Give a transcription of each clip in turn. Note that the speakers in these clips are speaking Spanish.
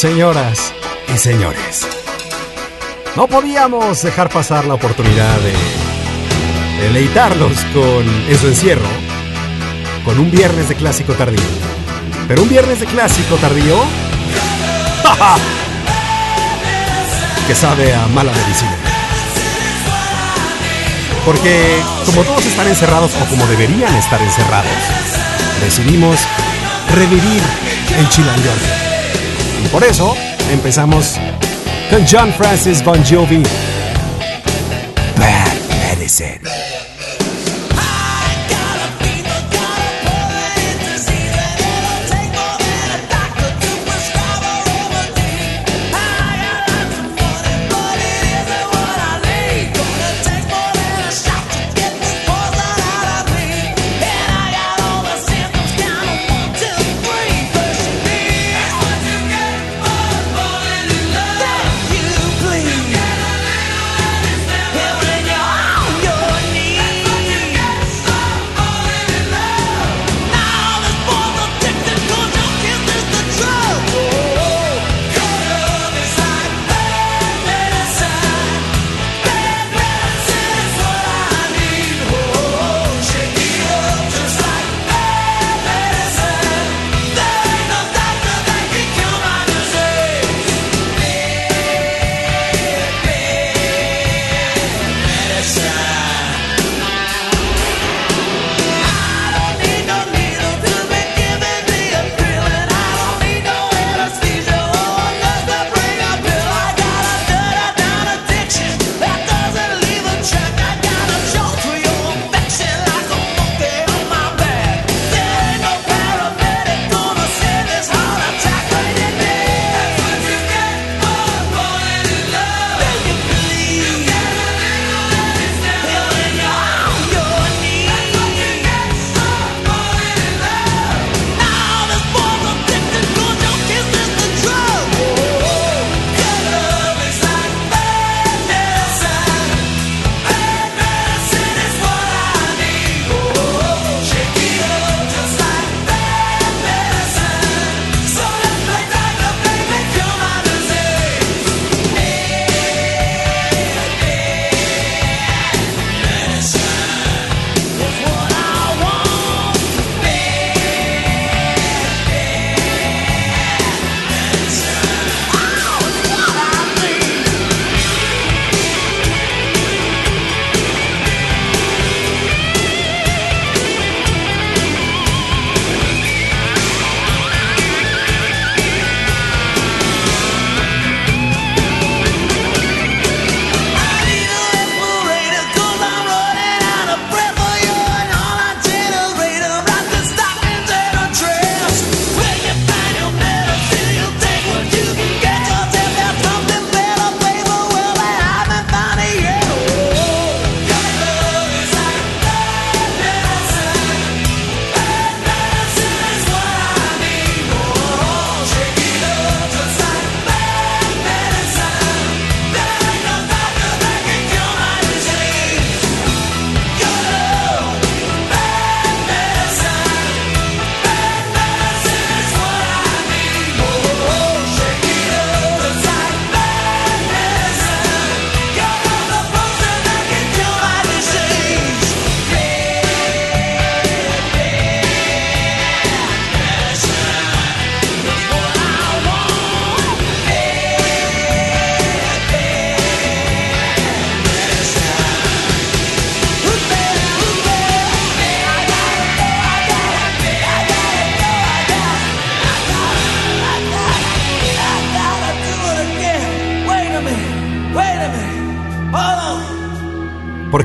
Señoras y señores, no podíamos dejar pasar la oportunidad de deleitarlos con en su encierro con un viernes de clásico tardío. Pero un viernes de clásico tardío que sabe a mala medicina. Porque como todos están encerrados o como deberían estar encerrados, decidimos revivir el chilango. Y por eso empezamos con John Francis Bon Jovi. Bad Medicine.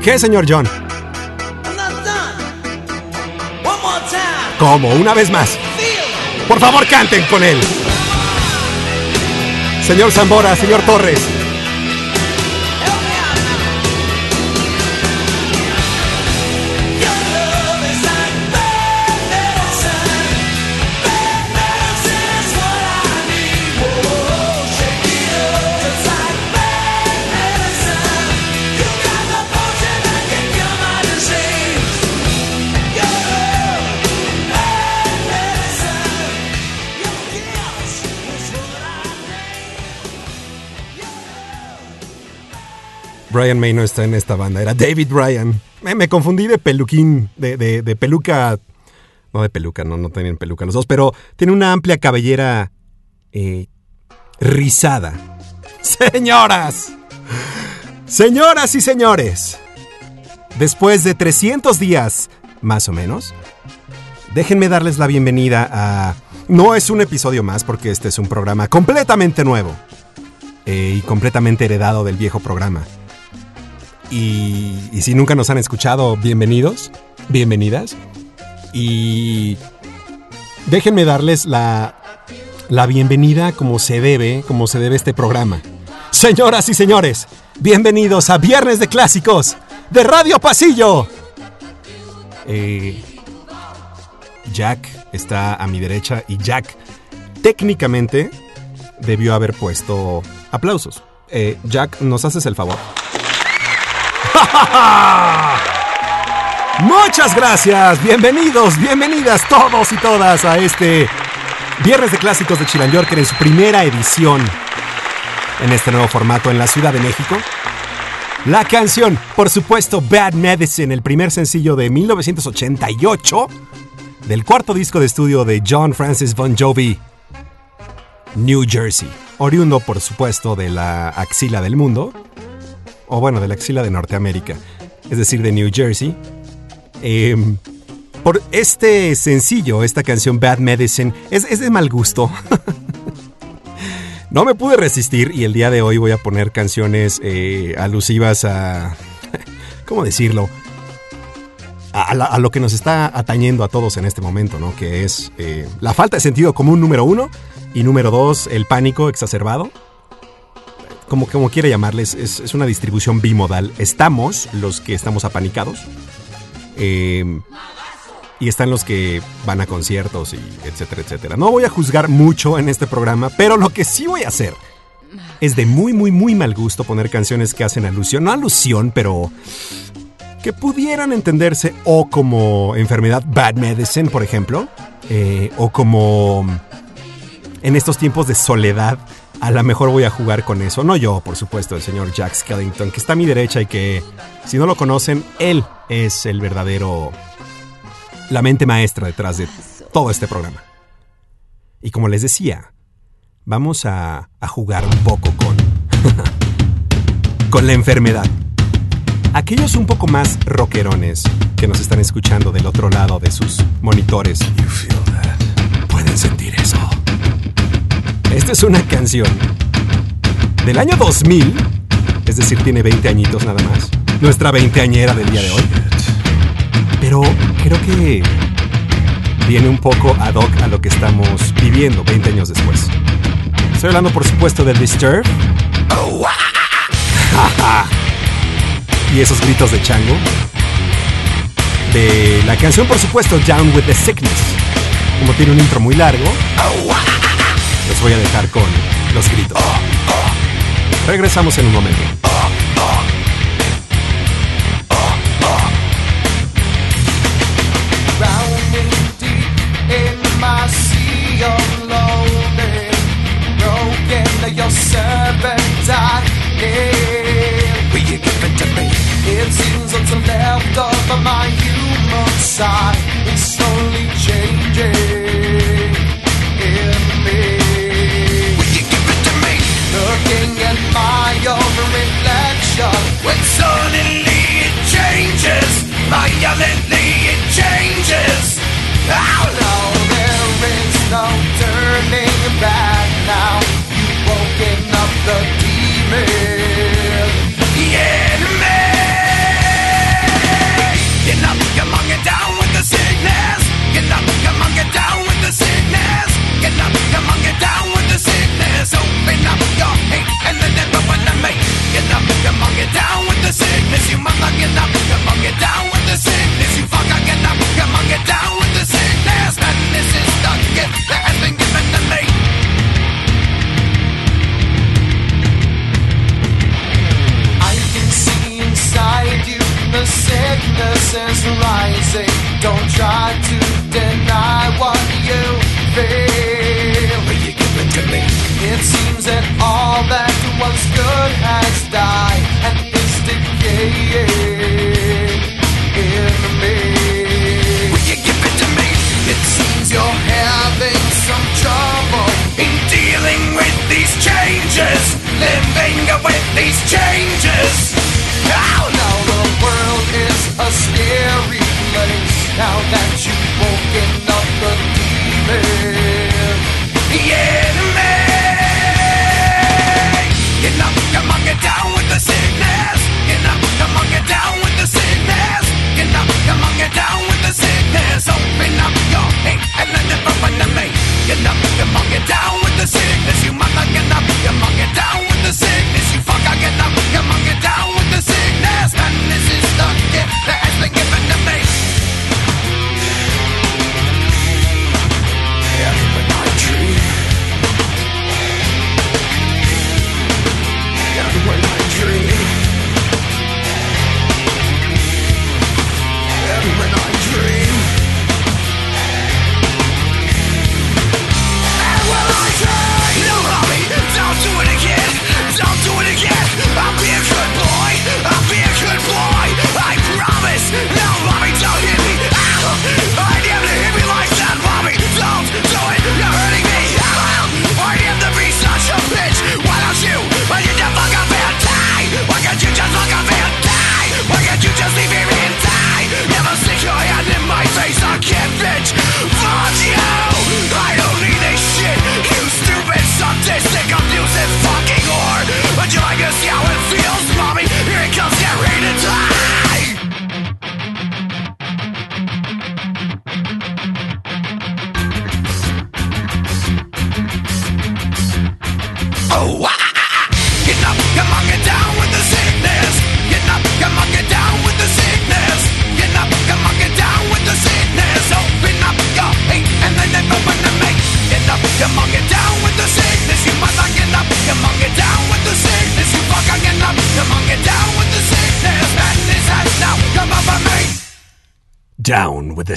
Qué, señor John? ¿Cómo? Una vez más. Por favor, canten con él. Señor Zambora, señor Torres. Brian May no está en esta banda, era David Bryan. Me, confundí de peluquín, de, peluca. No de peluca, no, no tienen peluca los dos, pero tiene una amplia cabellera eh, rizada. Señoras, señoras y señores, después de 300 días, más o menos, déjenme darles la bienvenida a... No es un episodio más porque este es un programa completamente nuevo eh, y completamente heredado del viejo programa. Y, si nunca nos han escuchado, bienvenidos, bienvenidas. Y déjenme darles la, la bienvenida como se debe, como se debe este programa. Señoras y señores, bienvenidos a Viernes de Clásicos de Radio Pasillo. Eh, Jack está a mi derecha y Jack técnicamente debió haber puesto aplausos. Eh, Jack, ¿nos haces el favor? Muchas gracias, bienvenidos, bienvenidas todos y todas a este Viernes de Clásicos de Chilan Yorker en su primera edición en este nuevo formato en la Ciudad de México. La canción, por supuesto, Bad Medicine, el primer sencillo de 1988 del cuarto disco de estudio de John Francis Bon Jovi, New Jersey, oriundo por supuesto de la axila del mundo, o bueno, de la axila de Norteamérica, es decir, de New Jersey. Em, por este sencillo, esta canción Bad Medicine, es, de mal gusto. no me pude resistir y el día de hoy voy a poner canciones eh, alusivas a... ¿Cómo decirlo? A, lo que nos está atañendo a todos en este momento, ¿no? Que es eh, la falta de sentido común número uno y número dos, el pánico exacerbado como, como quiere llamarles, es, una distribución bimodal. Estamos los que estamos apanicados. Em, y están los que van a conciertos y etcétera, etcétera. No voy a juzgar mucho en este programa, pero lo que sí voy a hacer es de muy, muy, muy mal gusto poner canciones que hacen alusión, no alusión, pero que pudieran entenderse o como enfermedad Bad Medicine, por ejemplo, eh, o como en estos tiempos de soledad a lo mejor voy a jugar con eso. No yo, por supuesto, el señor Jack Skellington, que está a mi derecha y que, si no lo conocen, él es el verdadero... la mente maestra detrás de todo este programa. Y como les decía, vamos a, jugar un poco con... con la enfermedad. Aquellos un poco más rockerones que nos están escuchando del otro lado de sus monitores. Pueden sentir eso. Esta es una canción del año 2000, es decir, tiene 20 añitos nada más. Nuestra veinteañera del día de hoy. Pero creo que viene un poco ad hoc a lo que estamos viviendo 20 años después. Estoy hablando, por supuesto, de Disturb. y esos gritos de chango. De la canción, por supuesto, Down with the Sickness. Como tiene un intro muy largo los voy a dejar con los gritos. Regresamos en un momento. It seems what's left of my human side is slowly changing own reflection. When suddenly it changes Violently it changes. Oh no, there is no turning back now. You've woken up the demon. The enemy Get up, come on, get down with the sickness. Get up, come on, get down with the sickness. Get up, come on, get down with the sickness. Open up your hate and let it up, down with the sickness You up, down with the sickness You get up, down with the sickness Madness is the gift that has been given to me I can see inside you the sickness is rising Don't try to deny what you feel you to me? It seems that all that what's good has died and is decaying in me. Will you give it to me? It seems you're having some trouble in dealing with these changes, living with these changes. How oh, now the world is a scary place now that you've woken up the demon. Yeah. Down with the sickness. Get up, come on, get down with the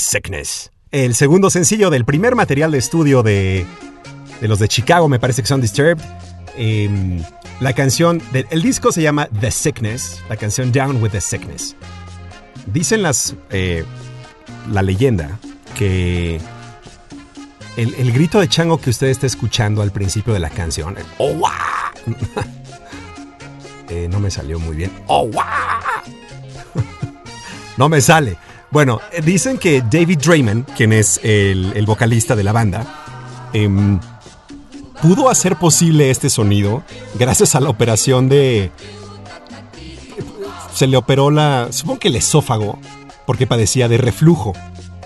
Sickness. El segundo sencillo del primer material de estudio de, de los de Chicago, me parece que son Disturbed. Em, la canción, del, el disco se llama The Sickness, la canción Down with the Sickness. Dicen las, eh, la leyenda que el, el grito de chango que usted está escuchando al principio de la canción, ¡Oh, wah! Eh, no me salió muy bien. ¡Oh, wah! no me sale. Bueno, dicen que David Draymond, quien es el, vocalista de la banda, em, pudo hacer posible este sonido gracias a la operación de... Se le operó la... Supongo que el esófago, porque padecía de reflujo.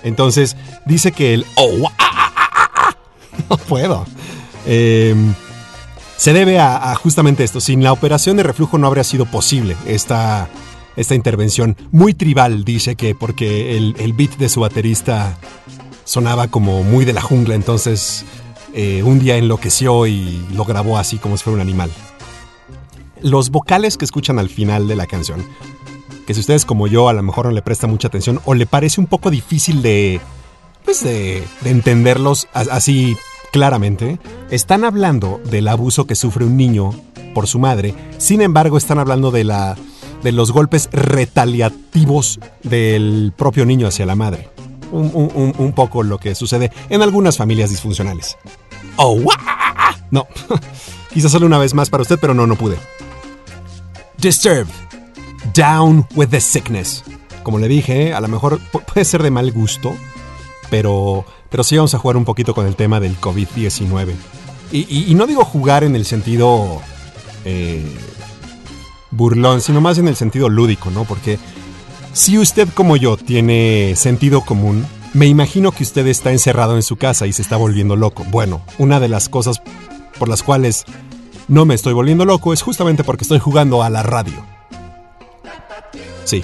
Entonces, dice que el... ¡Oh! ah, ah, ah, ah, ah", No puedo. Em, se debe a justamente esto. Sin la operación de reflujo no habría sido posible esta, esta intervención. Muy tribal, dice que porque el, el beat de su baterista sonaba como muy de la jungla, entonces eh, un día enloqueció y lo grabó así como si fuera un animal. Los vocales que escuchan al final de la canción, que si ustedes como yo a lo mejor no le prestan mucha atención o le parece un poco difícil de, pues de, de entenderlos así claramente, están hablando del abuso que sufre un niño por su madre, sin embargo están hablando de, la, de los golpes retaliativos del propio niño hacia la madre. Un, un- un- poco lo que sucede en algunas familias disfuncionales. ¡Oh, ¡wah! No, quizás solo una vez más para usted, pero no, no pude. Disturbed. Down with the sickness. Como le dije, a lo mejor pu- puede ser de mal gusto, pero, pero sí vamos a jugar un poquito con el tema del COVID-19. Y, y- y no digo jugar en el sentido eh, burlón, sino más en el sentido lúdico, ¿no? Porque si usted como yo tiene sentido común, me imagino que usted está encerrado en su casa y se está volviendo loco. Bueno, una de las cosas por las cuales no me estoy volviendo loco es justamente porque estoy jugando a la radio. Sí.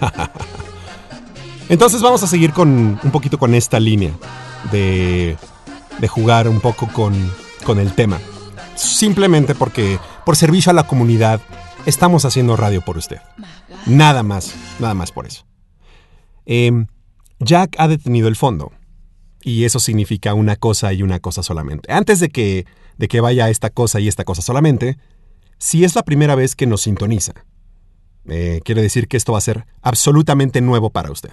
Entonces vamos a seguir con un poquito con esta línea de, de jugar un poco con, con el tema. Simplemente porque por servicio a la comunidad estamos haciendo radio por usted. Nada más, nada más por eso. Em, Jack ha detenido el fondo. Y eso significa una cosa y una cosa solamente. Antes de que, de que vaya esta cosa y esta cosa solamente, si es la primera vez que nos sintoniza, eh, quiere decir que esto va a ser absolutamente nuevo para usted.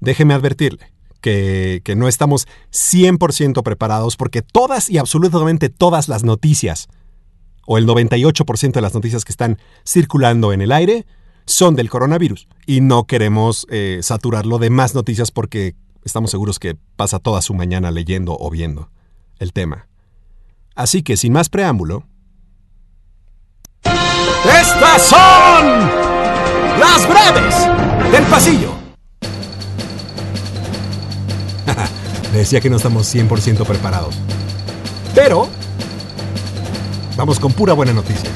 Déjeme advertirle que, que no estamos 100% preparados porque todas y absolutamente todas las noticias o el 98% de las noticias que están circulando en el aire son del coronavirus. Y no queremos eh, saturarlo de más noticias porque estamos seguros que pasa toda su mañana leyendo o viendo el tema. Así que, sin más preámbulo, estas son las breves del pasillo. Decía que no estamos 100% preparados. Pero, vamos con pura buena noticia.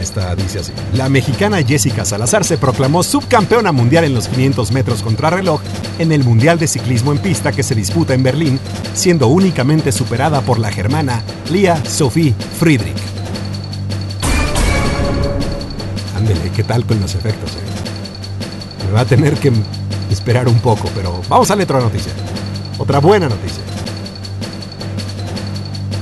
Esta dice así. La mexicana Jessica Salazar se proclamó subcampeona mundial en los 500 metros contrarreloj en el Mundial de Ciclismo en Pista que se disputa en Berlín, siendo únicamente superada por la germana Lia Sophie Friedrich. Ándele, ¿qué tal con los efectos? eh? Me va a tener que esperar un poco, pero vamos a la otra noticia. Otra buena noticia.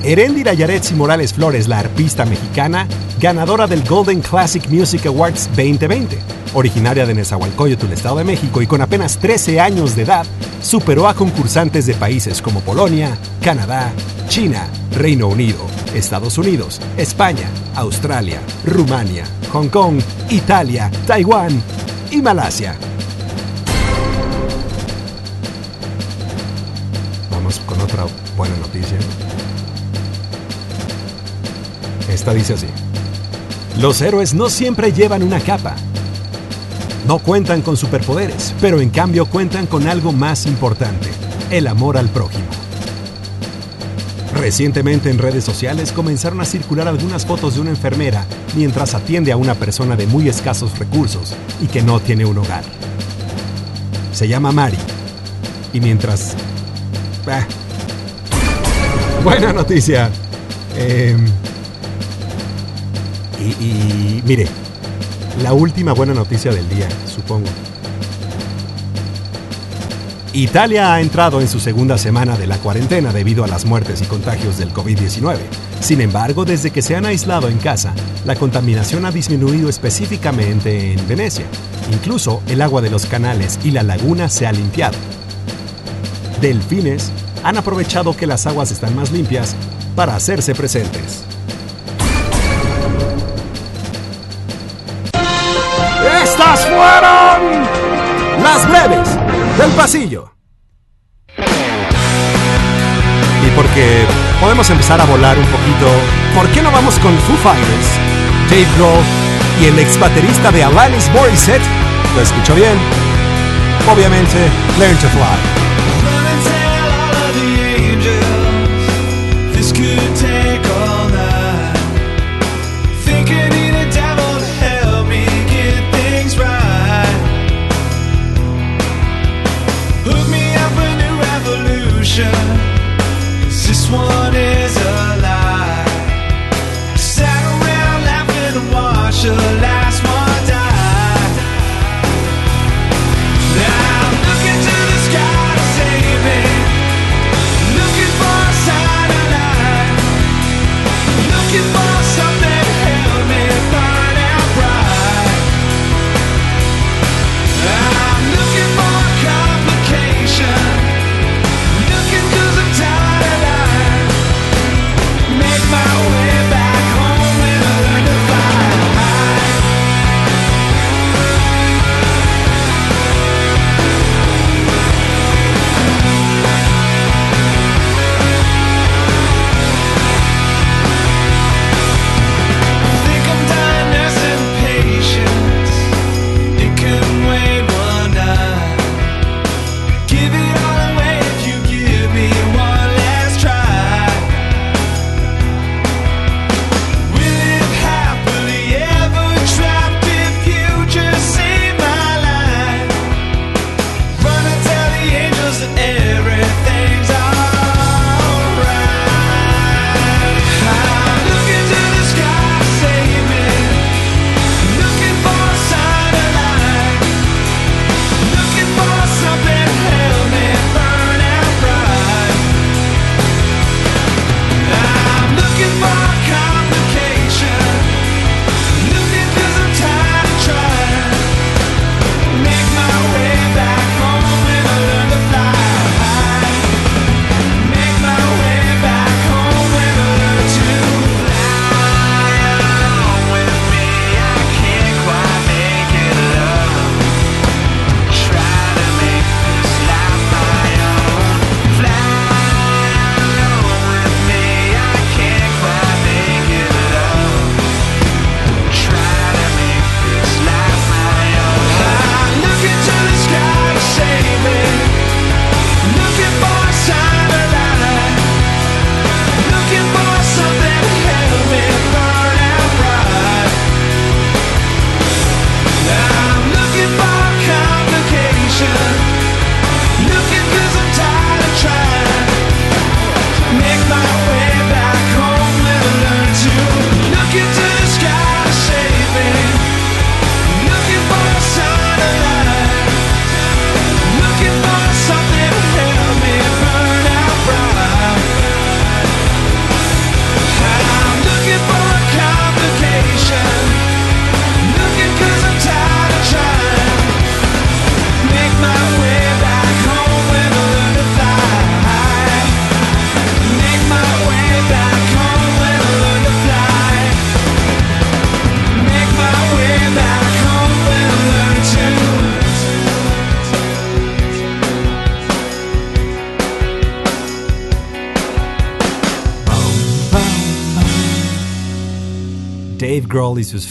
Erendira Yaretsi Morales Flores, la arpista mexicana, ganadora del Golden Classic Music Awards 2020, originaria de Nezahualcóyotl, Estado de México, y con apenas 13 años de edad, superó a concursantes de países como Polonia, Canadá, China, Reino Unido, Estados Unidos, España, Australia, Rumania, Hong Kong, Italia, Taiwán y Malasia. Otra buena noticia. Esta dice así. Los héroes no siempre llevan una capa. No cuentan con superpoderes, pero en cambio cuentan con algo más importante, el amor al prójimo. Recientemente en redes sociales comenzaron a circular algunas fotos de una enfermera mientras atiende a una persona de muy escasos recursos y que no tiene un hogar. Se llama Mari. Y mientras... Ah. Buena noticia. Eh, y, y mire, la última buena noticia del día, supongo. Italia ha entrado en su segunda semana de la cuarentena debido a las muertes y contagios del COVID-19. Sin embargo, desde que se han aislado en casa, la contaminación ha disminuido específicamente en Venecia. Incluso el agua de los canales y la laguna se ha limpiado. Delfines han aprovechado que las aguas están más limpias para hacerse presentes. Estas fueron las breves del pasillo. Y porque podemos empezar a volar un poquito, ¿por qué no vamos con Foo Fighters, Dave Grohl y el ex baterista de Alanis Morissette? ¿Lo escucho bien? Obviamente, Learn to Fly.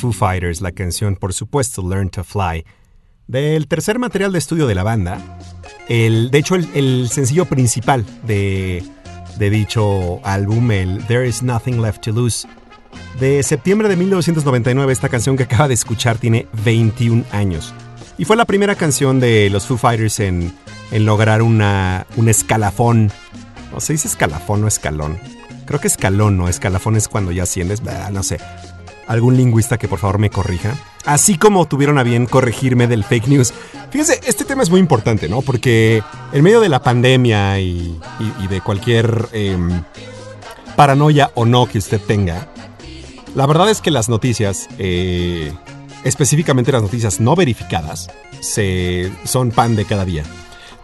Foo Fighters, la canción, por supuesto, Learn to Fly, del tercer material de estudio de la banda. El, de hecho, el, el sencillo principal de, de dicho álbum, el There Is Nothing Left to Lose, de septiembre de 1999, esta canción que acaba de escuchar tiene 21 años. Y fue la primera canción de los Foo Fighters en, en lograr una, un escalafón. No se dice escalafón o escalón. Creo que escalón, no escalafón es cuando ya asciendes. No sé. Algún lingüista que por favor me corrija. Así como tuvieron a bien corregirme del fake news. Fíjense, este tema es muy importante, ¿no? Porque en medio de la pandemia y, de cualquier em, paranoia o no que usted tenga, la verdad es que las noticias, eh, específicamente las noticias no verificadas, se, son pan de cada día.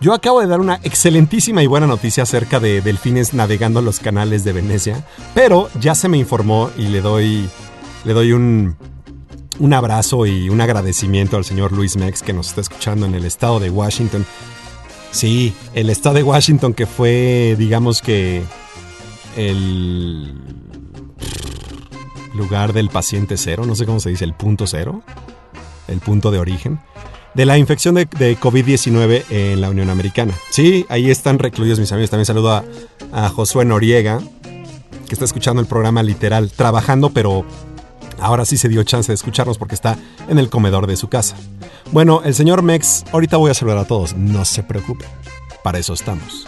Yo acabo de dar una excelentísima y buena noticia acerca de delfines navegando los canales de Venecia, pero ya se me informó y le doy, le doy un, un abrazo y un agradecimiento al señor Luis Mex que nos está escuchando en el estado de Washington. Sí, el estado de Washington que fue, digamos que, el lugar del paciente cero, no sé cómo se dice, el punto cero, el punto de origen, de la infección de, de COVID-19 en la Unión Americana. Sí, ahí están recluidos mis amigos. También saludo a, a Josué Noriega, que está escuchando el programa literal, trabajando, pero ahora sí se dio chance de escucharnos porque está en el comedor de su casa. Bueno, el señor Mex, ahorita voy a saludar a todos, no se preocupe, para eso estamos.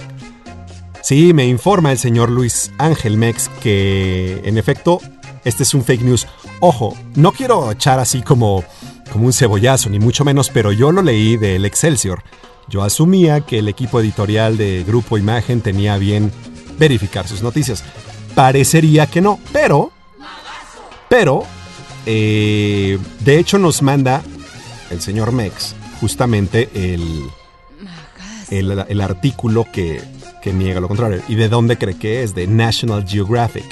Sí, me informa el señor Luis Ángel Mex que, en efecto, este es un fake news. Ojo, no quiero echar así como, como un cebollazo, ni mucho menos, pero yo lo leí del Excelsior. Yo asumía que el equipo editorial de Grupo Imagen tenía bien verificar sus noticias. Parecería que no, pero, pero, eh, de hecho nos manda el señor Mex justamente el, el, artículo que, que niega lo contrario. ¿Y de dónde cree que es? De National Geographic.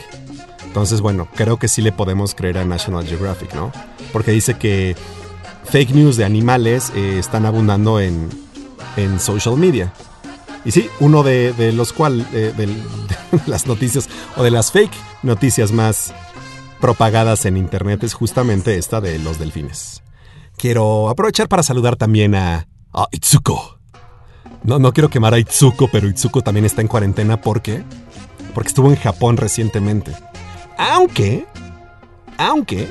Entonces, bueno, creo que sí le podemos creer a National Geographic, ¿no? Porque dice que fake news de animales eh, están abundando en, en social media. Y sí, uno de, de los cuales, de, de las noticias, o de las fake noticias más propagadas en internet es justamente esta de los delfines. Quiero aprovechar para saludar también a, a Itsuko. No, no quiero quemar a Itsuko, pero Itsuko también está en cuarentena porque porque estuvo en Japón recientemente. Aunque, aunque,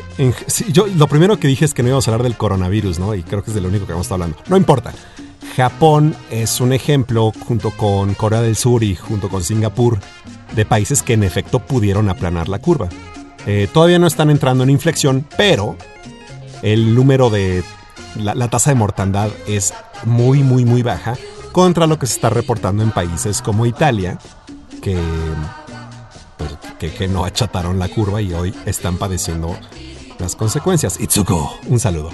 yo lo primero que dije es que no íbamos a hablar del coronavirus, ¿no? Y creo que es de lo único que vamos a estar hablando. No importa. Japón es un ejemplo, junto con Corea del Sur y junto con Singapur, de países que en efecto pudieron aplanar la curva. Eh, todavía no están entrando en inflexión, pero el número de la, la tasa de mortandad es muy, muy, muy baja contra lo que se está reportando en países como Italia, que, pues, que, que no achataron la curva y hoy están padeciendo las consecuencias. Itsuko, un saludo.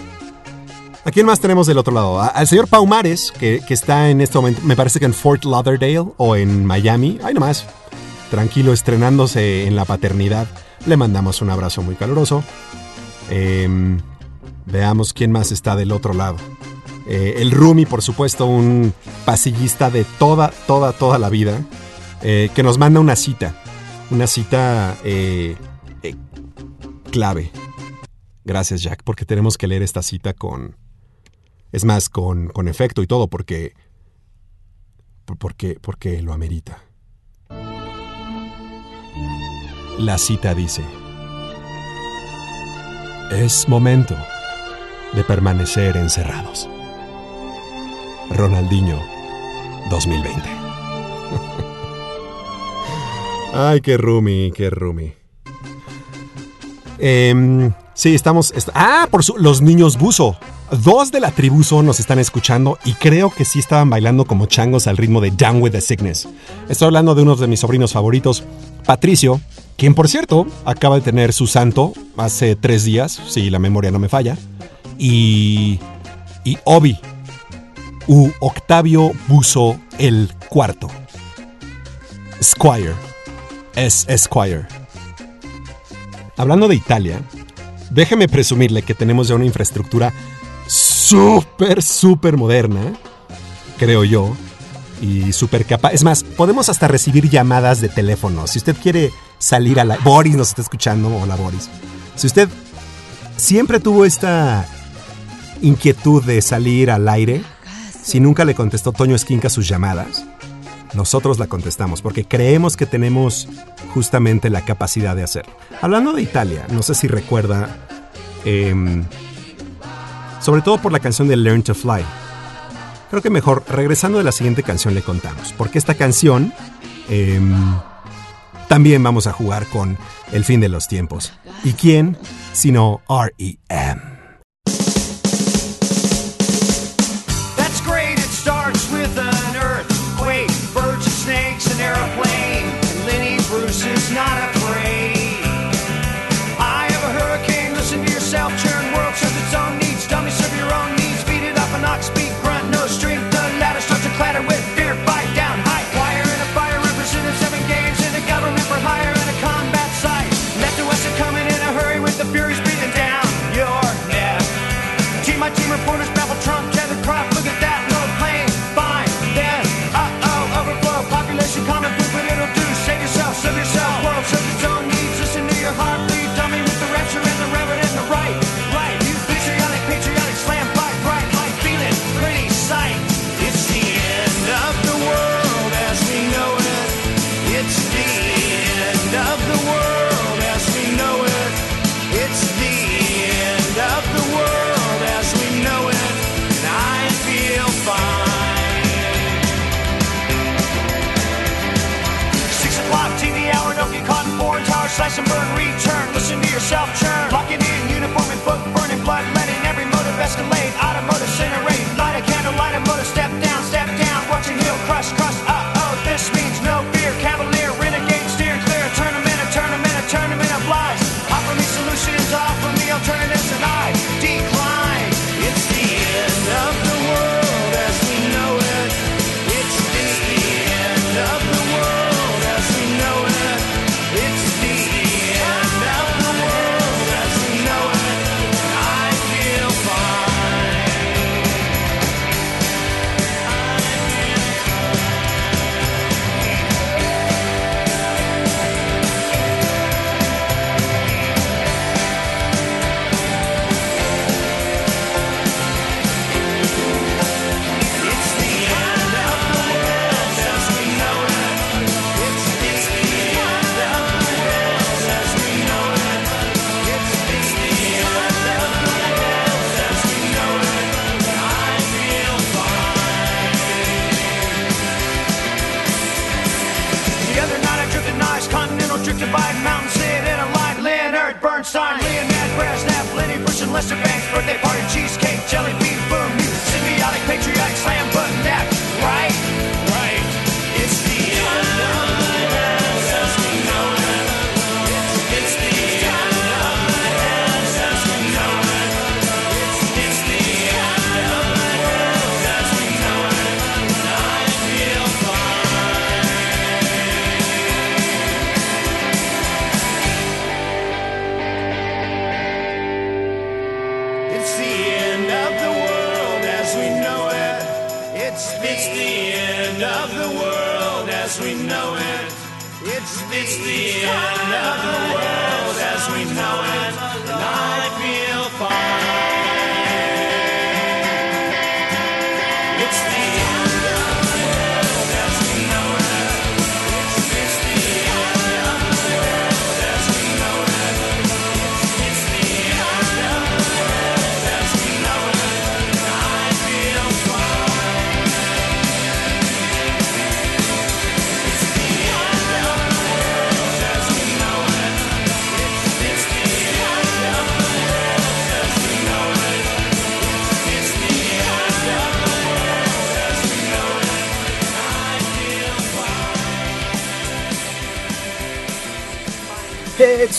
¿A quién más tenemos del otro lado? A- al señor Paumares, que, que está en este momento, me parece que en Fort Lauderdale o en Miami. Ay, nomás. Tranquilo, estrenándose en la paternidad. Le mandamos un abrazo muy caluroso. Em, veamos quién más está del otro lado. Eh, el Rumi, por supuesto, un pasillista de toda, toda, toda la vida, eh, que nos manda una cita. Una cita eh, clave. Gracias, Jack, porque tenemos que leer esta cita con... Es más, con, con efecto y todo, porque... Porque, porque lo amerita. La cita dice... Es momento de permanecer encerrados. Ronaldinho 2020. Ay, qué rumi, qué rumi. Em, sí, estamos. est- ah, por su, los niños buzo. Dos de la tribu nos están escuchando y creo que sí estaban bailando como changos al ritmo de Down with the Sickness. Estoy hablando de uno de mis sobrinos favoritos, Patricio, quien por cierto acaba de tener su santo hace tres días, si la memoria no me falla, y. y Obi, u Octavio Buzo el cuarto. Squire. Es Esquire. Hablando de Italia, déjeme presumirle que tenemos ya una infraestructura súper, súper moderna, creo yo, y súper capaz. Es más, podemos hasta recibir llamadas de teléfono. Si usted quiere salir a la... Boris nos está escuchando, hola Boris. Si usted siempre tuvo esta inquietud de salir al aire, si nunca le contestó Toño Esquinca sus llamadas, nosotros la contestamos porque creemos que tenemos justamente la capacidad de hacerlo. Hablando de Italia, no sé si recuerda, em, sobre todo por la canción de Learn to Fly creo que mejor, regresando de la siguiente canción le contamos, porque esta canción em, también vamos a jugar con el fin de los tiempos. ¿Y quién? Sino REM.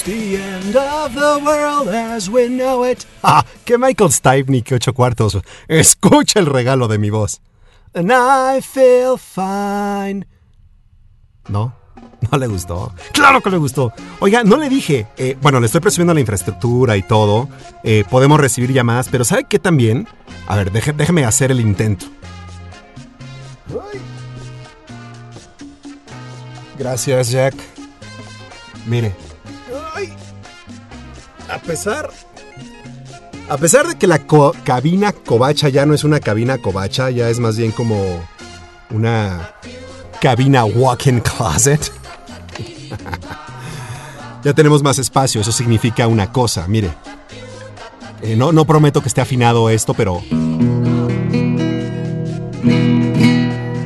the end of the world as we know it. Ah, que Michael Stipe que ocho cuartos. Escucha el regalo de mi voz. And I feel fine. No, no le gustó. Claro que le gustó. Oiga, no le dije. Eh, bueno, le estoy presumiendo la infraestructura y todo. Eh, podemos recibir llamadas, pero ¿sabe qué también? A ver, déjeme hacer el intento. Gracias, Jack. Mire, a pesar. A pesar de que la co cabina covacha ya no es una cabina covacha, ya es más bien como una cabina walk-in closet. ya tenemos más espacio, eso significa una cosa, mire. Eh, no, prometo que esté afinado esto, pero...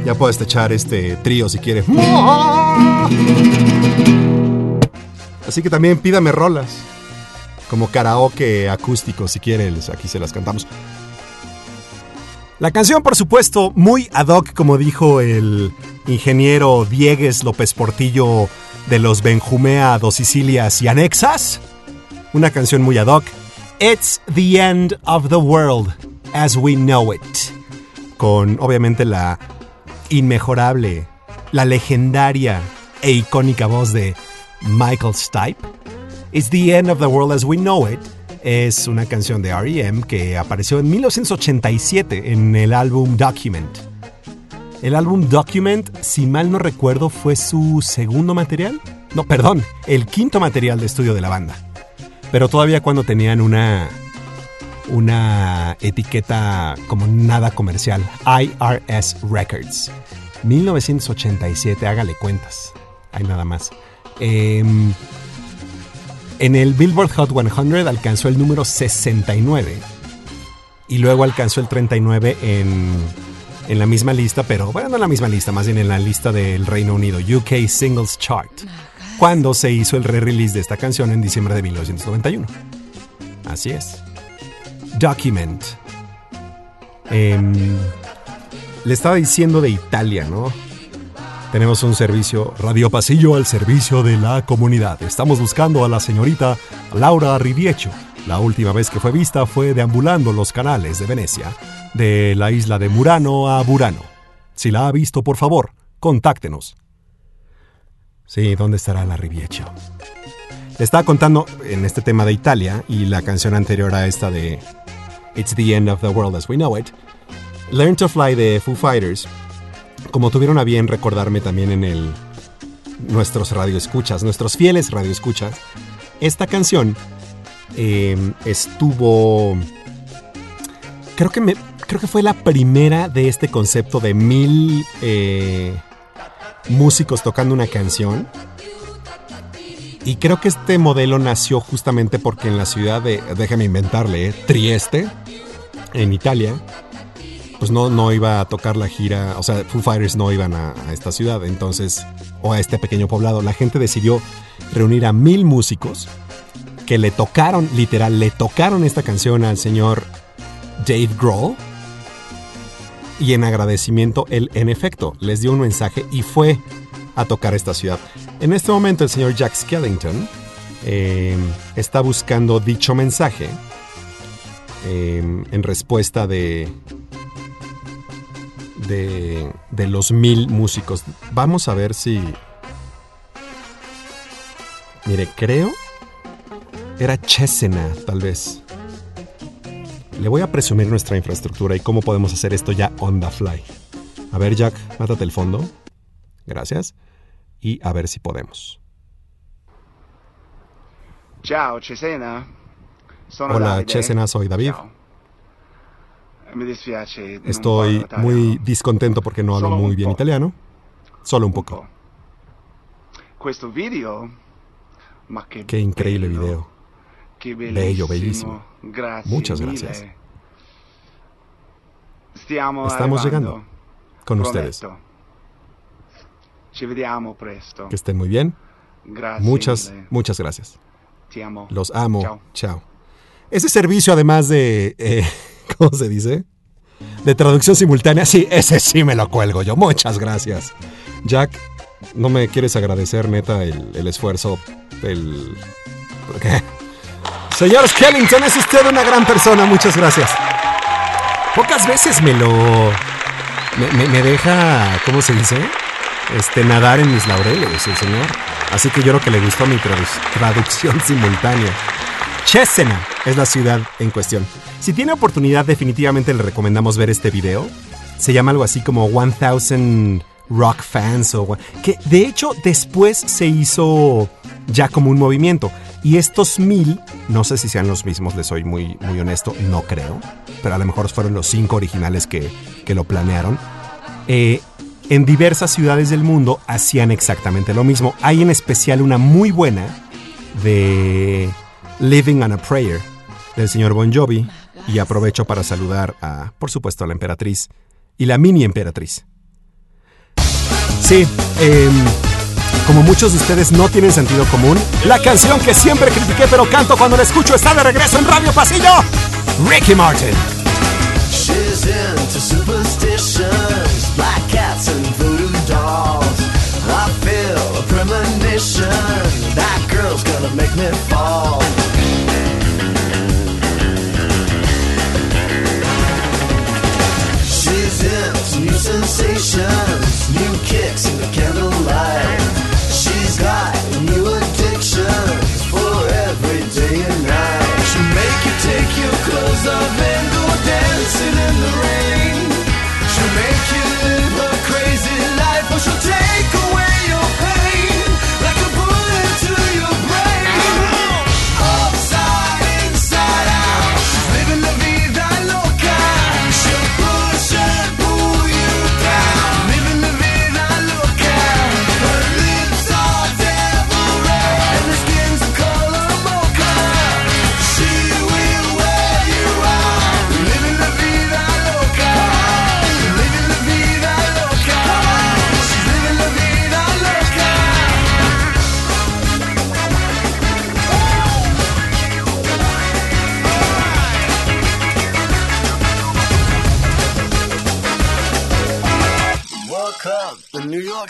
Ya puedes echar este trío si quiere. Así que también pídame rolas. Como karaoke acústico, si quieres, aquí se las cantamos. La canción, por supuesto, muy ad hoc, como dijo el ingeniero Diegues López Portillo de los Benjumea dos Sicilias y Anexas. Una canción muy ad hoc. It's the end of the world as we know it. Con, obviamente, la inmejorable, la legendaria e icónica voz de Michael Stipe. It's the End of the World as We Know It es una canción de REM que apareció en 1987 en el álbum Document. El álbum Document, si mal no recuerdo, fue su segundo material. No, perdón, el quinto material de estudio de la banda. Pero todavía cuando tenían una una etiqueta como nada comercial, IRS Records. 1987, hágale cuentas. Hay nada más. Em, en el Billboard Hot 100 alcanzó el número 69 y luego alcanzó el 39 en, en la misma lista, pero bueno, no en la misma lista, más bien en la lista del Reino Unido, UK Singles Chart, cuando se hizo el re-release de esta canción en diciembre de 1991. Así es. Document. Em, le estaba diciendo de Italia, ¿no? Tenemos un servicio Radio Pasillo al servicio de la comunidad. Estamos buscando a la señorita Laura Riviecho. La última vez que fue vista fue deambulando los canales de Venecia, de la isla de Murano a Burano. Si la ha visto, por favor, contáctenos. Sí, ¿dónde estará la Riviecho? Le estaba contando en este tema de Italia y la canción anterior a esta de It's the End of the World as We Know It. Learn to Fly de Foo Fighters como tuvieron a bien recordarme también en el nuestros radioescuchas, nuestros fieles radioescuchas, esta canción eh, estuvo creo que me creo que fue la primera de este concepto de mil eh, músicos tocando una canción. Y creo que este modelo nació justamente porque en la ciudad de déjame inventarle eh, Trieste en Italia pues no, no iba a tocar la gira, o sea, Foo Fighters no iban a, esta ciudad, entonces, o a este pequeño poblado. La gente decidió reunir a mil músicos que le tocaron, literal, le tocaron esta canción al señor Dave Grohl. Y en agradecimiento, él, en efecto, les dio un mensaje y fue a tocar esta ciudad. En este momento, el señor Jack Skellington eh, está buscando dicho mensaje eh, en respuesta de, de, de, los mil músicos. Vamos a ver si... Mire, creo... Era Chesena, tal vez. Le voy a presumir nuestra infraestructura y cómo podemos hacer esto ya on the fly. A ver, Jack, mátate el fondo. Gracias. Y a ver si podemos. Ciao, Cesena. Sono Hola. Cesena, soy David. Ciao. Estoy muy discontento porque no hablo muy bien italiano. Solo un poco. Qué increíble video. Bello. Grazie. Muchas gracias. Estamos llegando con ustedes. Que estén muy bien. Muchas, muchas gracias. Los amo. Chao. Ese servicio, además de. eh, ¿Cómo se dice? De traducción simultánea. Sí, ese sí me lo cuelgo yo. Muchas gracias. Jack, ¿no me quieres agradecer, neta, el, el esfuerzo? El. Señor Skellington, es usted una gran persona. Muchas gracias. Pocas veces me lo. Me, me- deja. ¿Cómo se dice? Este, nadar en mis laureles, el señor. Así que yo creo que le gustó mi tradu- traducción simultánea. Chesena es la ciudad en cuestión. Si tiene oportunidad, definitivamente le recomendamos ver este video. Se llama algo así como 1000 Rock Fans o que de hecho después se hizo ya como un movimiento. Y estos mil, no sé si sean los mismos, les soy muy, muy honesto, no creo, pero a lo mejor fueron los cinco originales que, que lo planearon. Eh, en diversas ciudades del mundo hacían exactamente lo mismo. Hay en especial una muy buena de Living on a Prayer del señor Bon Jovi. Y aprovecho para saludar a, por supuesto, a la emperatriz y la mini emperatriz. Sí, em, como muchos de ustedes no tienen sentido común, la canción que siempre critiqué pero canto cuando la escucho está de regreso en Radio Pasillo. Ricky Martin. She's into superstitions, black cats and voodoo dolls. I feel a premonition. That girl's gonna make me fall. Sensations, new kicks in the candlelight.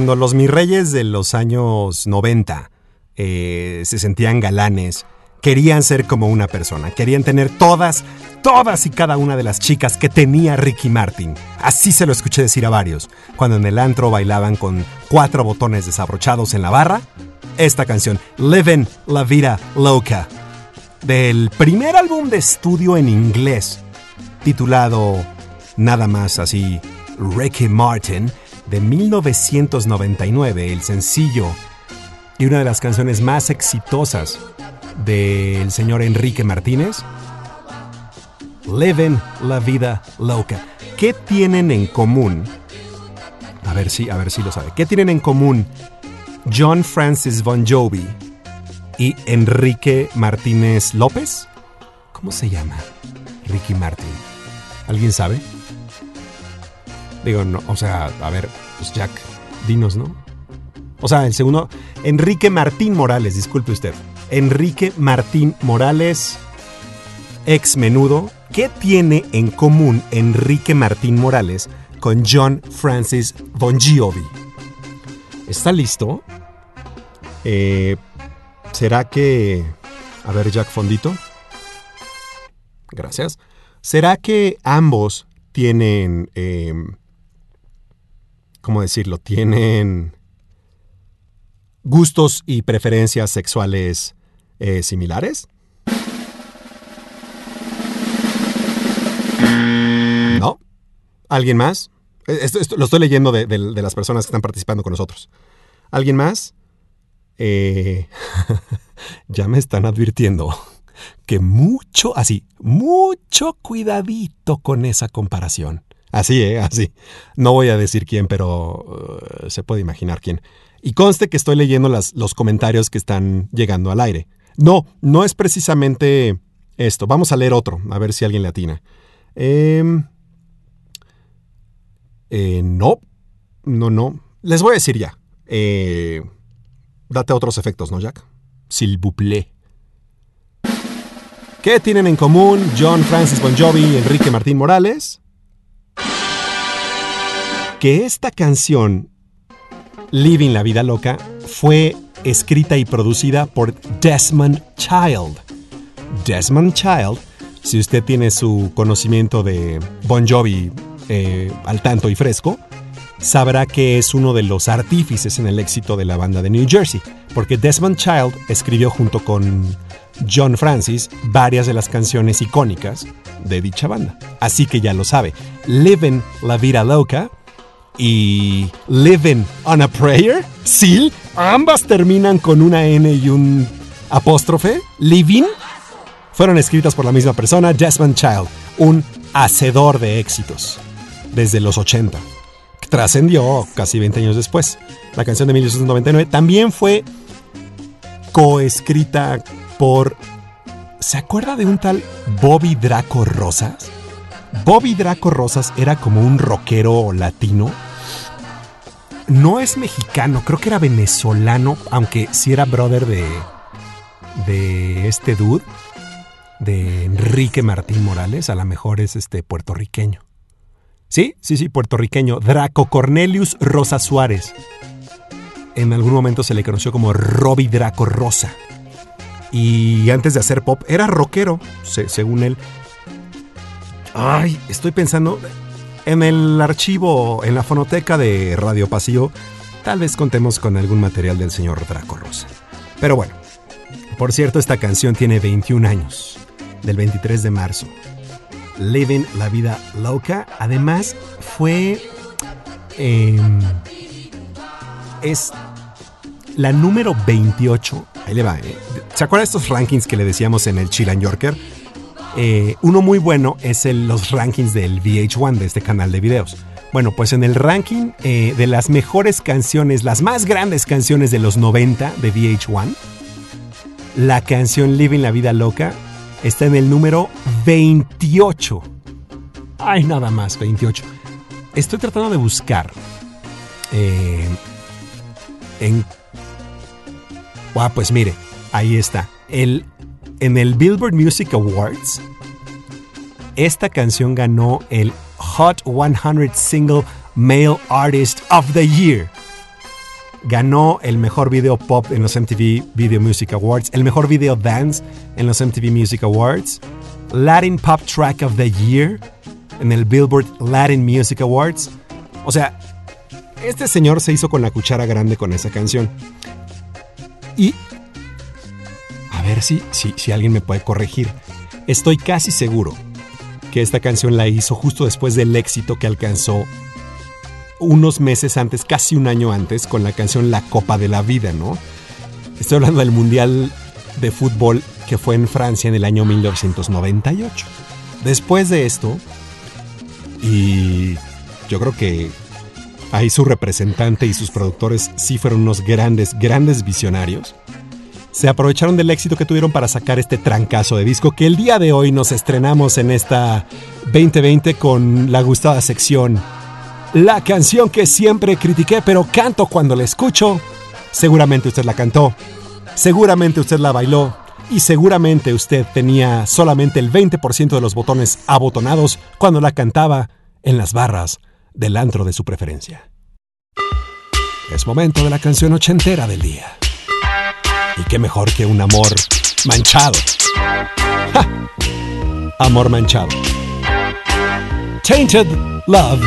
Cuando los mis reyes de los años 90 eh, se sentían galanes, querían ser como una persona, querían tener todas, todas y cada una de las chicas que tenía Ricky Martin. Así se lo escuché decir a varios, cuando en el antro bailaban con cuatro botones desabrochados en la barra. Esta canción, Living la Vida Loca, del primer álbum de estudio en inglés, titulado nada más así, Ricky Martin, de 1999, el sencillo y una de las canciones más exitosas del señor Enrique Martínez. Living la vida loca. ¿Qué tienen en común? A ver si, a ver si lo sabe. ¿Qué tienen en común John Francis Bon Jovi y Enrique Martínez López? ¿Cómo se llama? Ricky Martin. ¿Alguien sabe? Digo, no, o sea, a ver, pues Jack, dinos, ¿no? O sea, el segundo, Enrique Martín Morales, disculpe usted. Enrique Martín Morales, ex menudo. ¿Qué tiene en común Enrique Martín Morales con John Francis Bon Jovi? ¿Está listo? Eh, ¿Será que... A ver, Jack Fondito. Gracias. ¿Será que ambos tienen... eh, ¿Cómo decirlo? Tienen gustos y preferencias sexuales eh, similares? ¿No? ¿Alguien más? Esto lo estoy leyendo de las personas que están participando con nosotros. ¿Alguien más? Eh, ya me están advirtiendo que mucho, así, mucho cuidadito con esa comparación. Así, ¿eh? Así. No voy a decir quién, pero eh, se puede imaginar quién. Y conste que estoy leyendo los comentarios que están llegando al aire. No, no es precisamente esto. Vamos a leer otro, a ver si alguien le atina. Em, eh, no, no, no. Les voy a decir ya. Eh, date otros efectos, ¿no, Jack? S'il vous plaît. ¿Qué tienen en común John Francis Bon Jovi y Enrique Martín Morales? Que esta canción, Living la Vida Loca, fue escrita y producida por Desmond Child. Desmond Child, si usted tiene su conocimiento de Bon Jovi eh, al tanto y fresco, sabrá que es uno de los artífices en el éxito de la banda de New Jersey, porque Desmond Child escribió junto con John Francis varias de las canciones icónicas de dicha banda. Así que ya lo sabe, Living la Vida Loca y Living on a Prayer, sí, ambas terminan con una N y un apóstrofe, Living, fueron escritas por la misma persona, Desmond Child, un hacedor de éxitos desde los 80 que trascendió casi 20 años después. La canción de 1999 también fue coescrita por... ¿Se acuerda de un tal Bobby Draco Rosas? Bobby Draco Rosas era como un rockero latino. No es mexicano, creo que era venezolano, aunque sí era brother de, de este dude, de Enrique Martín Morales, a lo mejor es este puertorriqueño. Sí, sí, sí, puertorriqueño. Draco Cornelius Rosa Suárez. En algún momento se le conoció como Robbie Draco Rosa. Y antes de hacer pop, era rockero, se- según él. Ay, estoy pensando. En el archivo, en la fonoteca de Radio Pasillo, tal vez contemos con algún material del señor Draco Rosa. Pero bueno, por cierto, esta canción tiene 21 años, del 23 de marzo. Living la vida loca. Además, fue. em, es la número 28. Ahí le va, ¿eh? ¿Se acuerdan de estos rankings que le decíamos en el Chill Yorker? Eh, uno muy bueno es el- los rankings del VH1, de este canal de videos. Bueno, pues en el ranking eh, de las mejores canciones, las más grandes canciones de los 90 de VH1, la canción Living la Vida Loca está en el número 28. Ay, nada más, 28. Estoy tratando de buscar eh, en... Ah, pues mire, ahí está. El, en el Billboard Music Awards, esta canción ganó el Hot 100 Single Male Artist of the Year. Ganó el mejor video pop en los MTV Video Music Awards, el mejor video dance en los MTV Music Awards, Latin Pop Track of the Year en el Billboard Latin Music Awards. O sea, este señor se hizo con la cuchara grande con esa canción. Y a ver si, si, si alguien me puede corregir. Estoy casi seguro que esta canción la hizo justo después del éxito que alcanzó unos meses antes, casi un año antes, con la canción La Copa de la Vida, ¿no? Estoy hablando del Mundial de fútbol que fue en Francia en el año 1998. Después de esto, y yo creo que ahí su representante y sus productores sí fueron unos grandes, grandes visionarios, se aprovecharon del éxito que tuvieron para sacar este trancazo de disco que el día de hoy nos estrenamos en esta 2020 con la gustada sección. La canción que siempre critiqué pero canto cuando la escucho. Seguramente usted la cantó, seguramente usted la bailó y seguramente usted tenía solamente el 20% de los botones abotonados cuando la cantaba en las barras del antro de su preferencia. Es momento de la canción ochentera del día. Y qué mejor que un amor manchado. ¡Ja! Amor manchado. Tainted Love.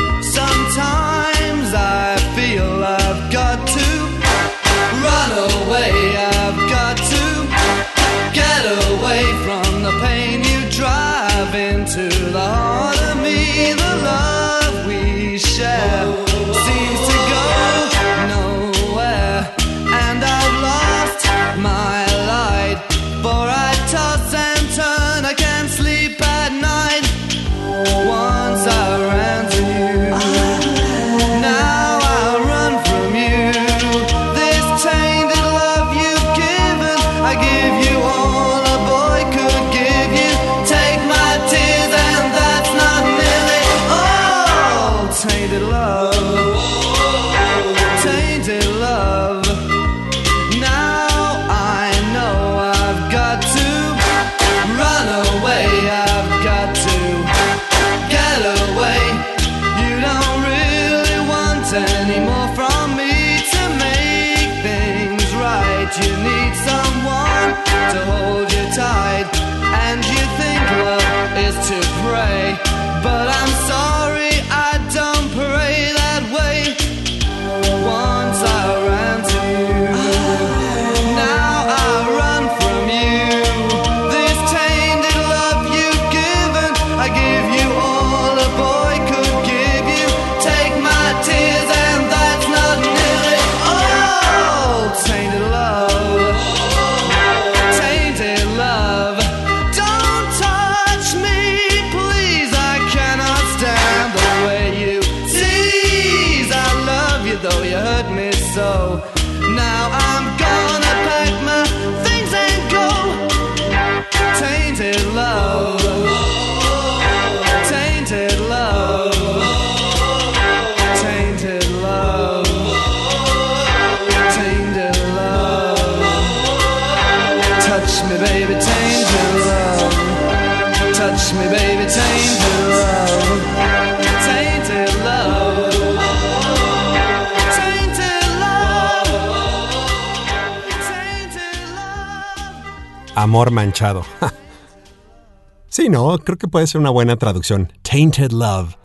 Amor manchado. sí, no, creo que puede ser una buena traducción. Tainted Love.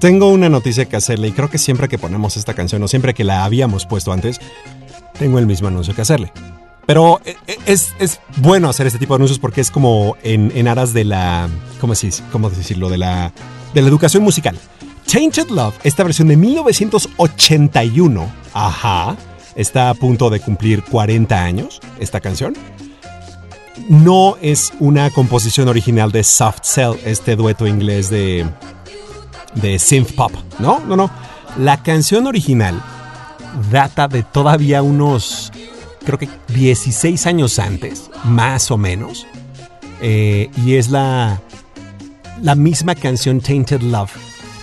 Tengo una noticia que hacerle y creo que siempre que ponemos esta canción o siempre que la habíamos puesto antes, tengo el mismo anuncio que hacerle. Pero eh, eh, es, es bueno hacer este tipo de anuncios porque es como en, en aras de la... ¿cómo, cómo decirlo? De la, de la educación musical. Tainted Love, esta versión de 1981, ajá, está a punto de cumplir 40 años, esta canción. No es una composición original de Soft Cell, este dueto inglés de, de synth pop. No, no, no. La canción original data de todavía unos, creo que 16 años antes, más o menos. Eh, y es la, la misma canción Tainted Love,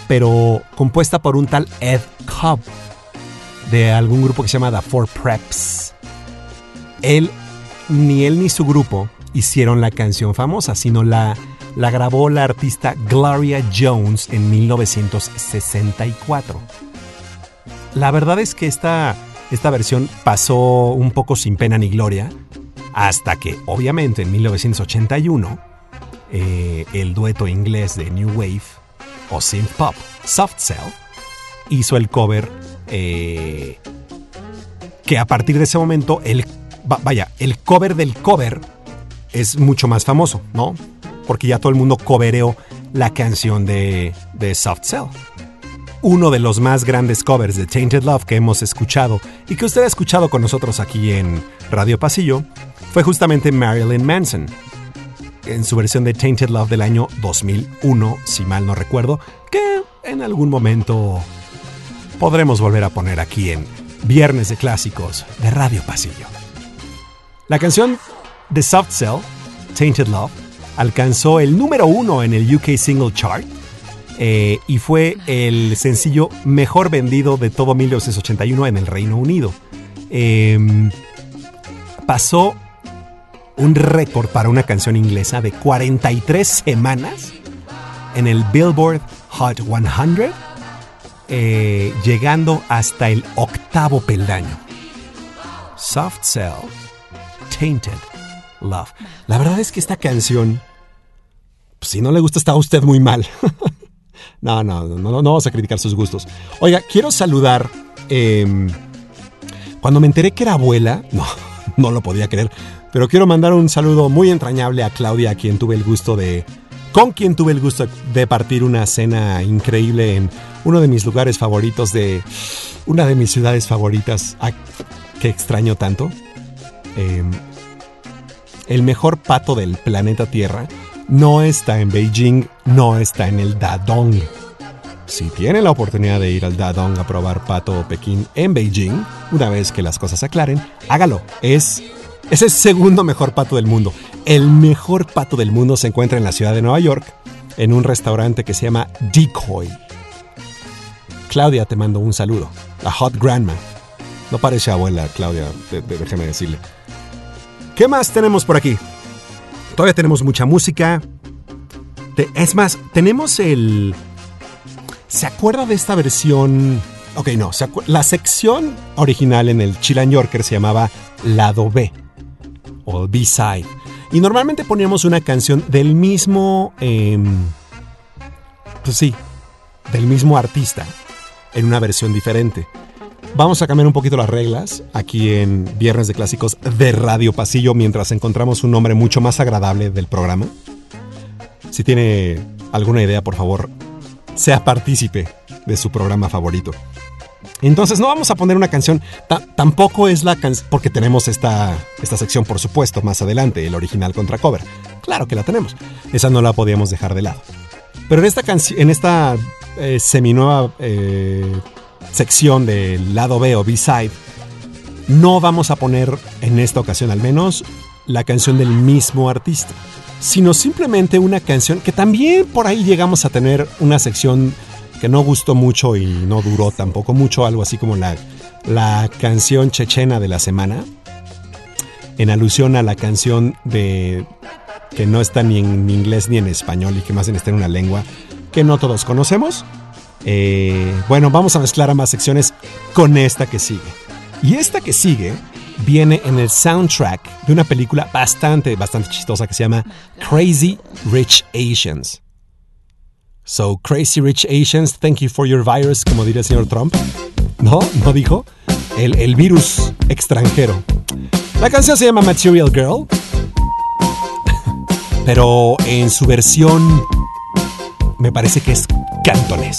pero compuesta por un tal Ed Cobb de algún grupo que se llama The Four Preps. Él, ni él ni su grupo hicieron la canción famosa, sino la, la grabó la artista Gloria Jones en 1964. La verdad es que esta, esta versión pasó un poco sin pena ni gloria, hasta que, obviamente, en 1981, eh, el dueto inglés de New Wave o synth pop, Soft Cell, hizo el cover eh, que a partir de ese momento, el, va- vaya, el cover del cover es mucho más famoso, ¿no? Porque ya todo el mundo covereó la canción de, de Soft Cell. Uno de los más grandes covers de Tainted Love que hemos escuchado y que usted ha escuchado con nosotros aquí en Radio Pasillo fue justamente Marilyn Manson, en su versión de Tainted Love del año 2001, si mal no recuerdo, que en algún momento podremos volver a poner aquí en Viernes de Clásicos de Radio Pasillo. La canción de Soft Cell, Tainted Love, alcanzó el número uno en el UK Single Chart eh, y fue el sencillo mejor vendido de todo 1981 en el Reino Unido. Em, pasó un récord para una canción inglesa de 43 semanas en el Billboard Hot 100, eh, llegando hasta el octavo peldaño. Soft Cell, Tainted Love. La verdad es que esta canción, pues, si no le gusta, está usted muy mal. no, no, no, no, no vamos a criticar sus gustos. Oiga, quiero saludar. em, cuando me enteré que era abuela, no, no lo podía creer. Pero quiero mandar un saludo muy entrañable a Claudia, a quien tuve el gusto de. con quien tuve el gusto de partir una cena increíble en uno de mis lugares favoritos de. una de mis ciudades favoritas, a- que extraño tanto. Em, el mejor pato del planeta Tierra no está en Beijing, no está en el Dadong. Si tiene la oportunidad de ir al Dadong a probar pato Pekín en Beijing, una vez que las cosas se aclaren, hágalo. Es, es el segundo mejor pato del mundo. El mejor pato del mundo se encuentra en la ciudad de Nueva York, en un restaurante que se llama Decoy. Claudia te mando un saludo. La Hot Grandma. No parece abuela, Claudia, déjeme decirle. ¿Qué más tenemos por aquí? Todavía tenemos mucha música. Es más, tenemos el... ¿Se acuerda de esta versión? Ok, no. la sección original en el Chilan Yorker se llamaba Lado B o B-Side. Y normalmente poníamos una canción del mismo... em, pues sí, del mismo artista en una versión diferente. Vamos a cambiar un poquito las reglas aquí en Viernes de Clásicos de Radio Pasillo mientras encontramos un nombre mucho más agradable del programa. Si tiene alguna idea, por favor, sea partícipe de su programa favorito. Entonces no vamos a poner una canción, ta- tampoco es la canción, porque tenemos esta, esta sección por supuesto más adelante, el original contra cover. Claro que la tenemos, esa no la podíamos dejar de lado. Pero en esta, en esta eh, seminueva eh, sección del lado B o B-side, no vamos a poner en esta ocasión al menos la canción del mismo artista, sino simplemente una canción que también por ahí llegamos a tener una sección que no gustó mucho y no duró tampoco mucho, algo así como la, la canción chechena de la semana, en alusión a la canción de que no está ni en inglés ni en español y que más bien está en una lengua que no todos conocemos. Eh, bueno, vamos a mezclar ambas secciones con esta que sigue. Y esta que sigue viene en el soundtrack de una película bastante, bastante chistosa que se llama Crazy Rich Asians. So, Crazy Rich Asians, thank you for your virus, como diría el señor Trump. ¿No? ¿No dijo? El, el virus extranjero. La canción se llama Material Girl. Pero en su versión me parece que es cantonés.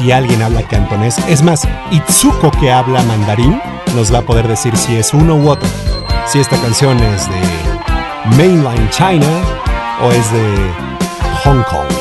Si alguien habla cantonés, es más, Itsuko que habla mandarín nos va a poder decir si es uno u otro. Si esta canción es de mainline China o es de Hong Kong.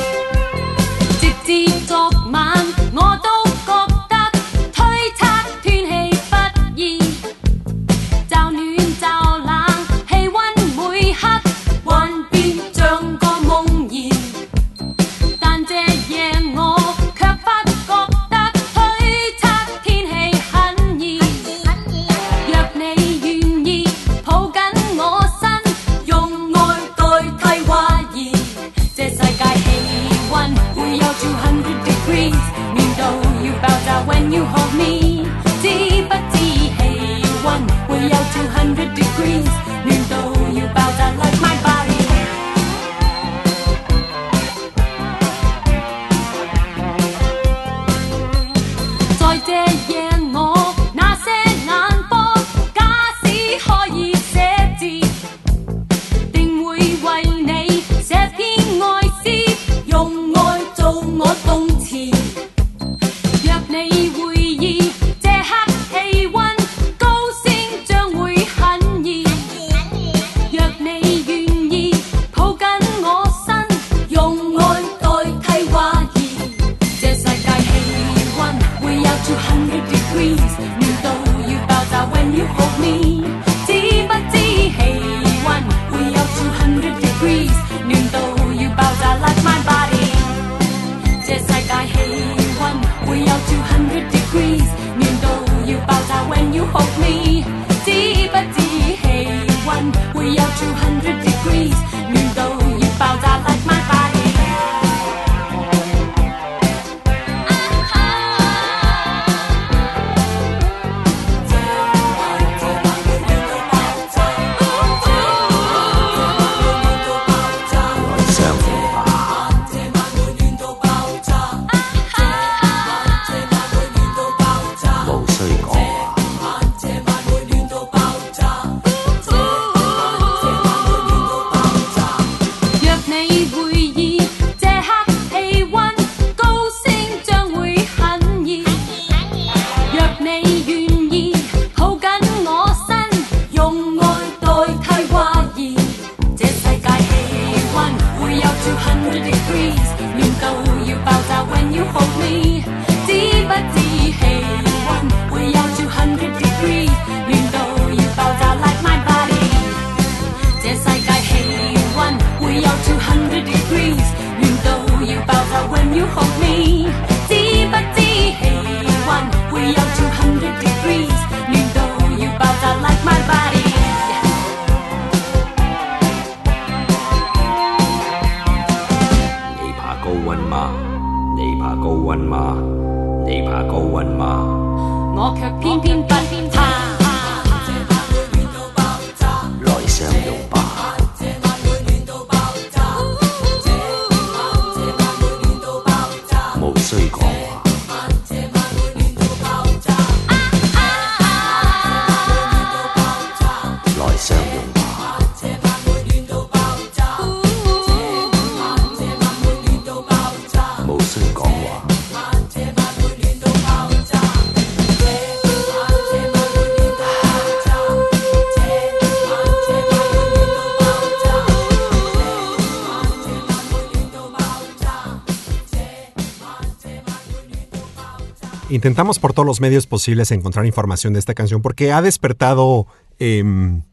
Intentamos por todos los medios posibles encontrar información de esta canción porque ha despertado em,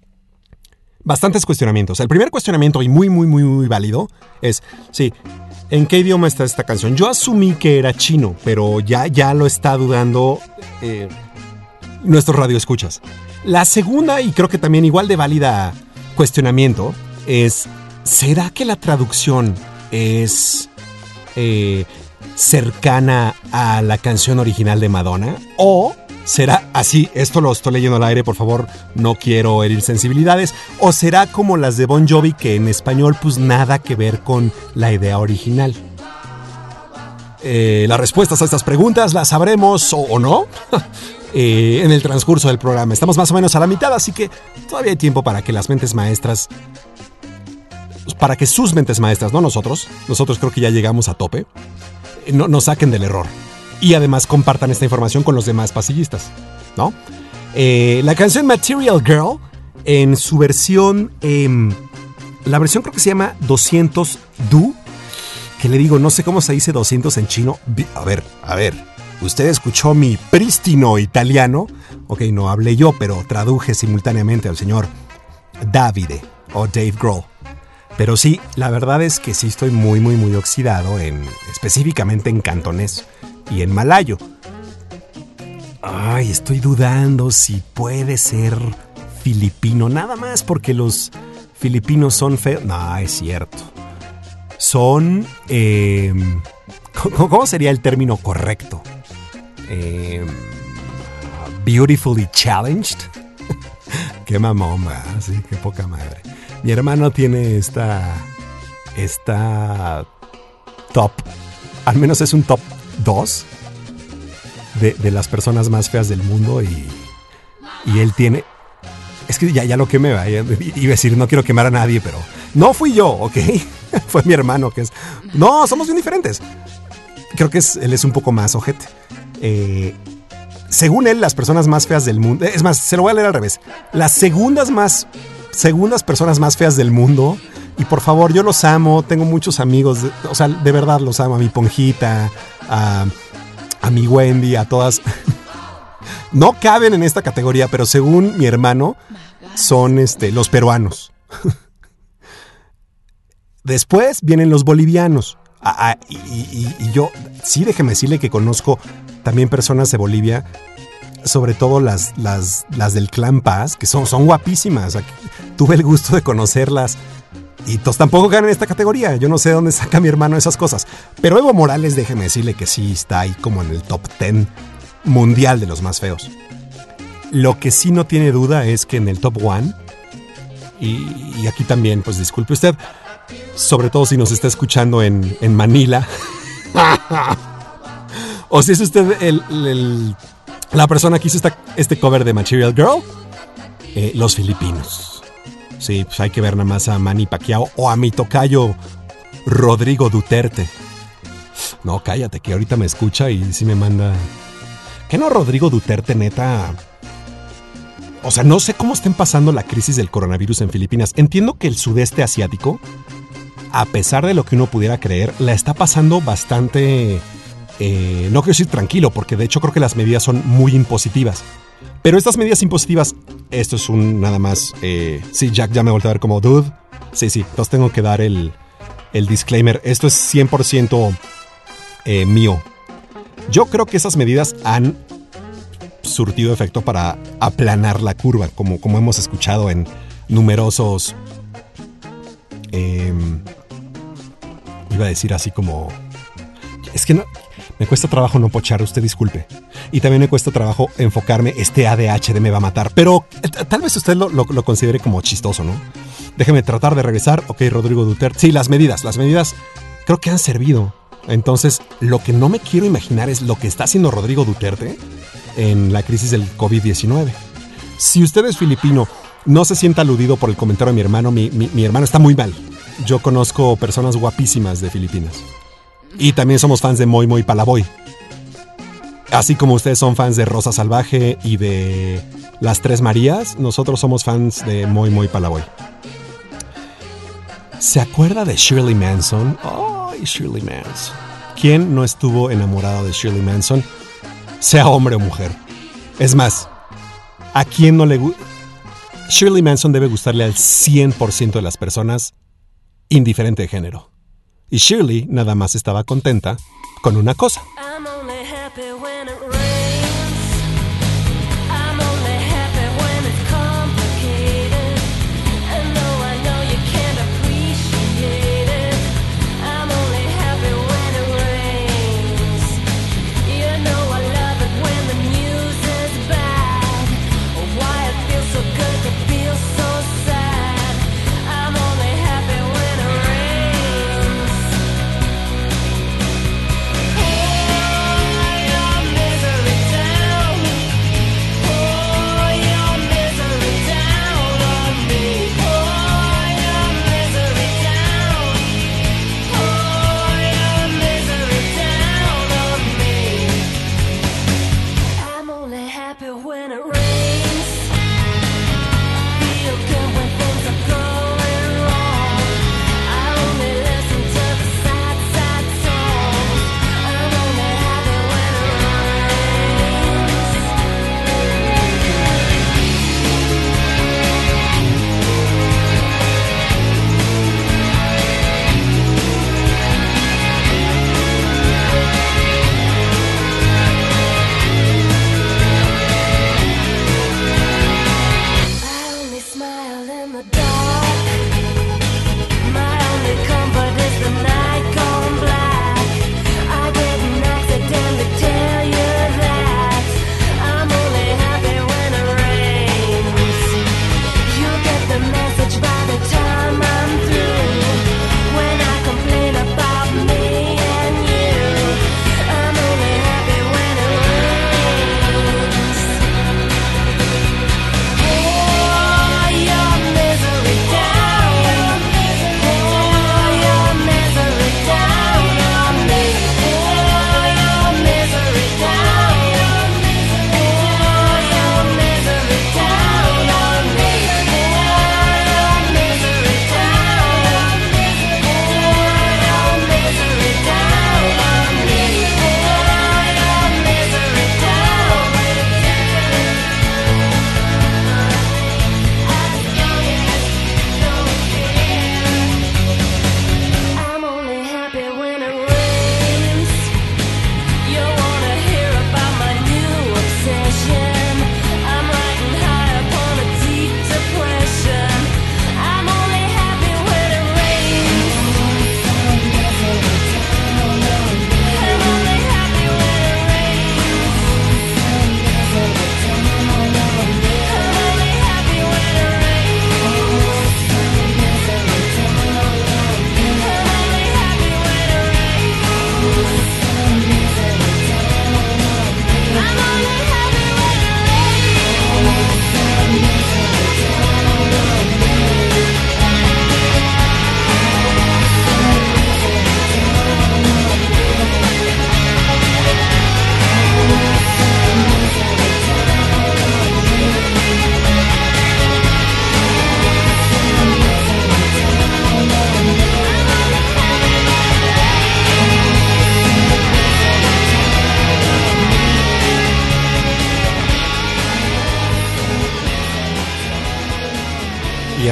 bastantes cuestionamientos. El primer cuestionamiento, y muy, muy, muy, muy válido, es, sí, ¿en qué idioma está esta canción? Yo asumí que era chino, pero ya, ya lo está dudando eh, nuestros radioescuchas. La segunda, y creo que también igual de válida cuestionamiento, es, ¿será que la traducción es eh, cercana a la canción original de Madonna? ¿O será así? Esto lo estoy leyendo al aire, por favor, no quiero herir sensibilidades. ¿O será como las de Bon Jovi que en español pues nada que ver con la idea original? Eh, las respuestas a estas preguntas las sabremos o, no eh, en el transcurso del programa. Estamos más o menos a la mitad, así que todavía hay tiempo para que las mentes maestras, pues, para que sus mentes maestras, no nosotros, nosotros creo que ya llegamos a tope, no, saquen del error. Y además compartan esta información con los demás pasillistas, ¿no? Eh, la canción Material Girl, en su versión, em, la versión creo que se llama 200 Du, que le digo, no sé cómo se dice 200 en chino. A ver, a ver, usted escuchó mi prístino italiano. Ok, no hablé yo, pero traduje simultáneamente al señor Davide o Dave Grohl. Pero sí, la verdad es que sí estoy muy, muy, muy oxidado en específicamente en cantonés y en malayo. Ay, estoy dudando si puede ser filipino, nada más porque los filipinos son feos. No, es cierto. Son... eh, ¿cómo, sería el término correcto? Eh, beautifully challenged. qué mamón, ¿verdad? Sí, qué poca madre. Mi hermano tiene esta... Esta... Top. Al menos es un top 2 de, de las personas más feas del mundo y, y él tiene... Es que ya, ya lo quemé, iba a decir, no quiero quemar a nadie, pero no fui yo, ¿ok? Fue mi hermano que es... No, somos bien diferentes. Creo que es, él es un poco más ojete. Eh, según él, las personas más feas del mundo... Es más, se lo voy a leer al revés. Las segundas más... Segundas personas más feas del mundo. Y por favor, yo los amo, tengo muchos amigos, de- o sea, de verdad los amo, a mi Ponjita, a, mi Wendy, a todas. No caben en esta categoría, pero según mi hermano, son este, los peruanos. Después vienen los bolivianos. Ah, ah, y- y yo, sí, déjeme decirle que conozco también personas de Bolivia, sobre todo las, las, las del Clan Paz, que son, son guapísimas. Tuve el gusto de conocerlas. Y todos tampoco ganan esta categoría. Yo no sé de dónde saca mi hermano esas cosas. Pero Evo Morales, déjeme decirle que sí está ahí como en el top 10 mundial de los más feos. Lo que sí no tiene duda es que en el top 1, y, aquí también, pues disculpe usted, sobre todo si nos está escuchando en, en Manila, o si es usted el- la persona que hizo esta- este cover de Material Girl, eh, los filipinos. Sí, pues hay que ver nada más a Manny Pacquiao o a mi tocayo Rodrigo Duterte. No, cállate, que ahorita me escucha y sí me manda. ¿Qué no, Rodrigo Duterte, neta? O sea, no sé cómo estén pasando la crisis del coronavirus en Filipinas. Entiendo que el sudeste asiático, a pesar de lo que uno pudiera creer, la está pasando bastante. Eh, no quiero decir tranquilo, porque de hecho creo que las medidas son muy impositivas. Pero estas medidas impositivas, esto es un nada más. eh, sí, Jack ya me volteó a ver como dude. Sí, sí, entonces tengo que dar el, el disclaimer. Esto es 100% eh, mío. Yo creo que esas medidas han surtido efecto para aplanar la curva, como, como hemos escuchado en numerosos. em, iba a decir así como. Es que no. Me cuesta trabajo no pochar, usted disculpe. Y también me cuesta trabajo enfocarme, este ADHD me va a matar. Pero eh, tal vez usted lo, considere como chistoso, ¿no? Déjeme tratar de regresar. Ok, Rodrigo Duterte. Sí, las medidas, las medidas creo que han servido. Entonces, lo que no me quiero imaginar es lo que está haciendo Rodrigo Duterte en la crisis del COVID-19. Si usted es filipino, no se sienta aludido por el comentario de mi hermano. Mi hermano está muy mal. Yo conozco personas guapísimas de Filipinas. Y también somos fans de Moy Moy Palaboy. Así como ustedes son fans de Rosa Salvaje y de Las Tres Marías, nosotros somos fans de Moy Moy Palaboy. ¿Se acuerda de Shirley Manson? ¡Ay, Shirley Manson! ¿Quién no estuvo enamorado de Shirley Manson? sea hombre o mujer. Es más, ¿a quién no le gusta? Shirley Manson debe gustarle al 100% de las personas, indiferente de género. Y Shirley nada más estaba contenta con una cosa.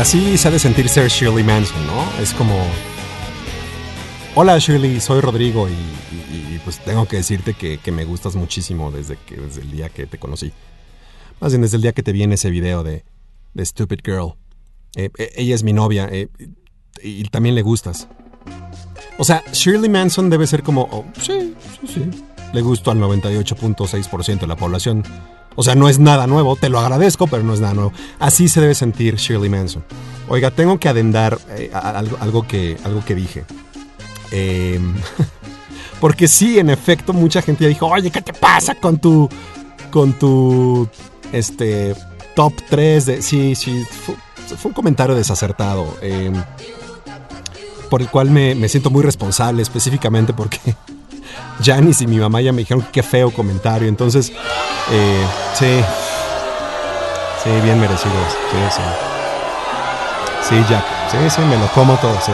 Así se ha de sentir ser Shirley Manson, ¿no? Es como... Hola Shirley, soy Rodrigo y, pues tengo que decirte que, que me gustas muchísimo desde, que, desde el día que te conocí. Más bien desde el día que te vi en ese video de, de Stupid Girl. Eh, eh, ella es mi novia eh, y, y también le gustas. O sea, Shirley Manson debe ser como... oh, sí, sí, sí. Le gusto al 98.6% de la población. O sea, no es nada nuevo, te lo agradezco, pero no es nada nuevo. Así se debe sentir Shirley Manson. Oiga, tengo que adendar eh, algo, que, algo que dije. Eh, porque sí, en efecto, mucha gente ya dijo, oye, ¿qué te pasa con tu, con tu, este, top 3 de... Sí, sí, fue, un comentario desacertado. eh, por el cual me, me siento muy responsable, específicamente porque Janice y mi mamá ya me dijeron qué feo comentario. Entonces, eh, sí. Sí, bien merecido. Sí, sí. Sí, Jack. Sí, sí, me lo como todo, sí.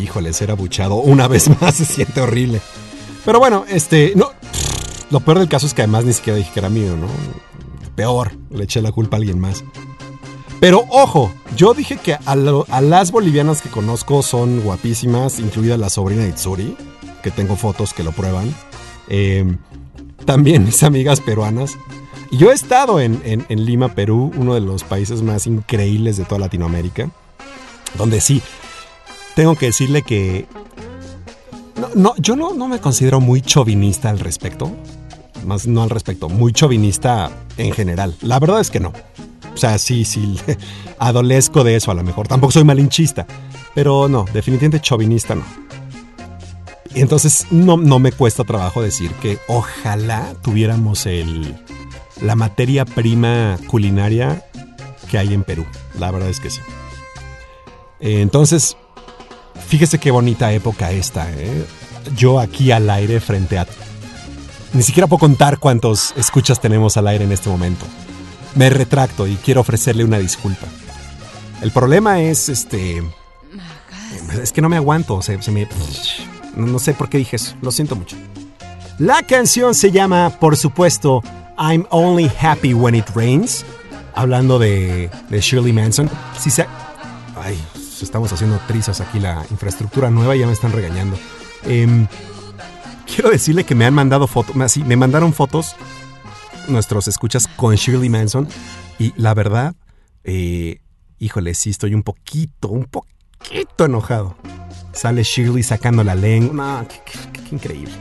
Híjole, ser abuchado una vez más se siente horrible. Pero bueno, este, no, lo peor del caso es que además ni siquiera dije que era mío, ¿no? Peor, le eché la culpa a alguien más. Pero ojo, yo dije que a, las bolivianas que conozco son guapísimas, incluida la sobrina de Itsuri, que tengo fotos que lo prueban. Eh, también mis amigas peruanas. Y yo he estado en, Lima, Perú, uno de los países más increíbles de toda Latinoamérica. Donde sí, tengo que decirle que... No, yo no, no me considero muy chauvinista al respecto. Más no al respecto, muy chauvinista en general. La verdad es que no. O sea, sí, sí, adolezco de eso a lo mejor. Tampoco soy malinchista. Pero no, definitivamente chauvinista no. Y entonces no, no me cuesta trabajo decir que ojalá tuviéramos el, la materia prima culinaria que hay en Perú. La verdad es que sí. Entonces, fíjese qué bonita época esta. ¿eh? Yo aquí al aire frente a... Ni siquiera puedo contar cuántos escuchas tenemos al aire en este momento. Me retracto y quiero ofrecerle una disculpa. El problema es este... Es que no me aguanto. Se, se. No, sé por qué dije eso. Lo siento mucho. La canción se llama, por supuesto, I'm Only Happy When It Rains. Hablando de, de Shirley Manson. Si se... Ay, estamos haciendo trizas aquí la infraestructura nueva y ya me están regañando. Em, quiero decirle que me han mandado fotos, me mandaron fotos nuestros escuchas con Shirley Manson y la verdad, eh, híjole, sí estoy un poquito, un poquito enojado. Sale Shirley sacando la lengua. No, qué, increíble.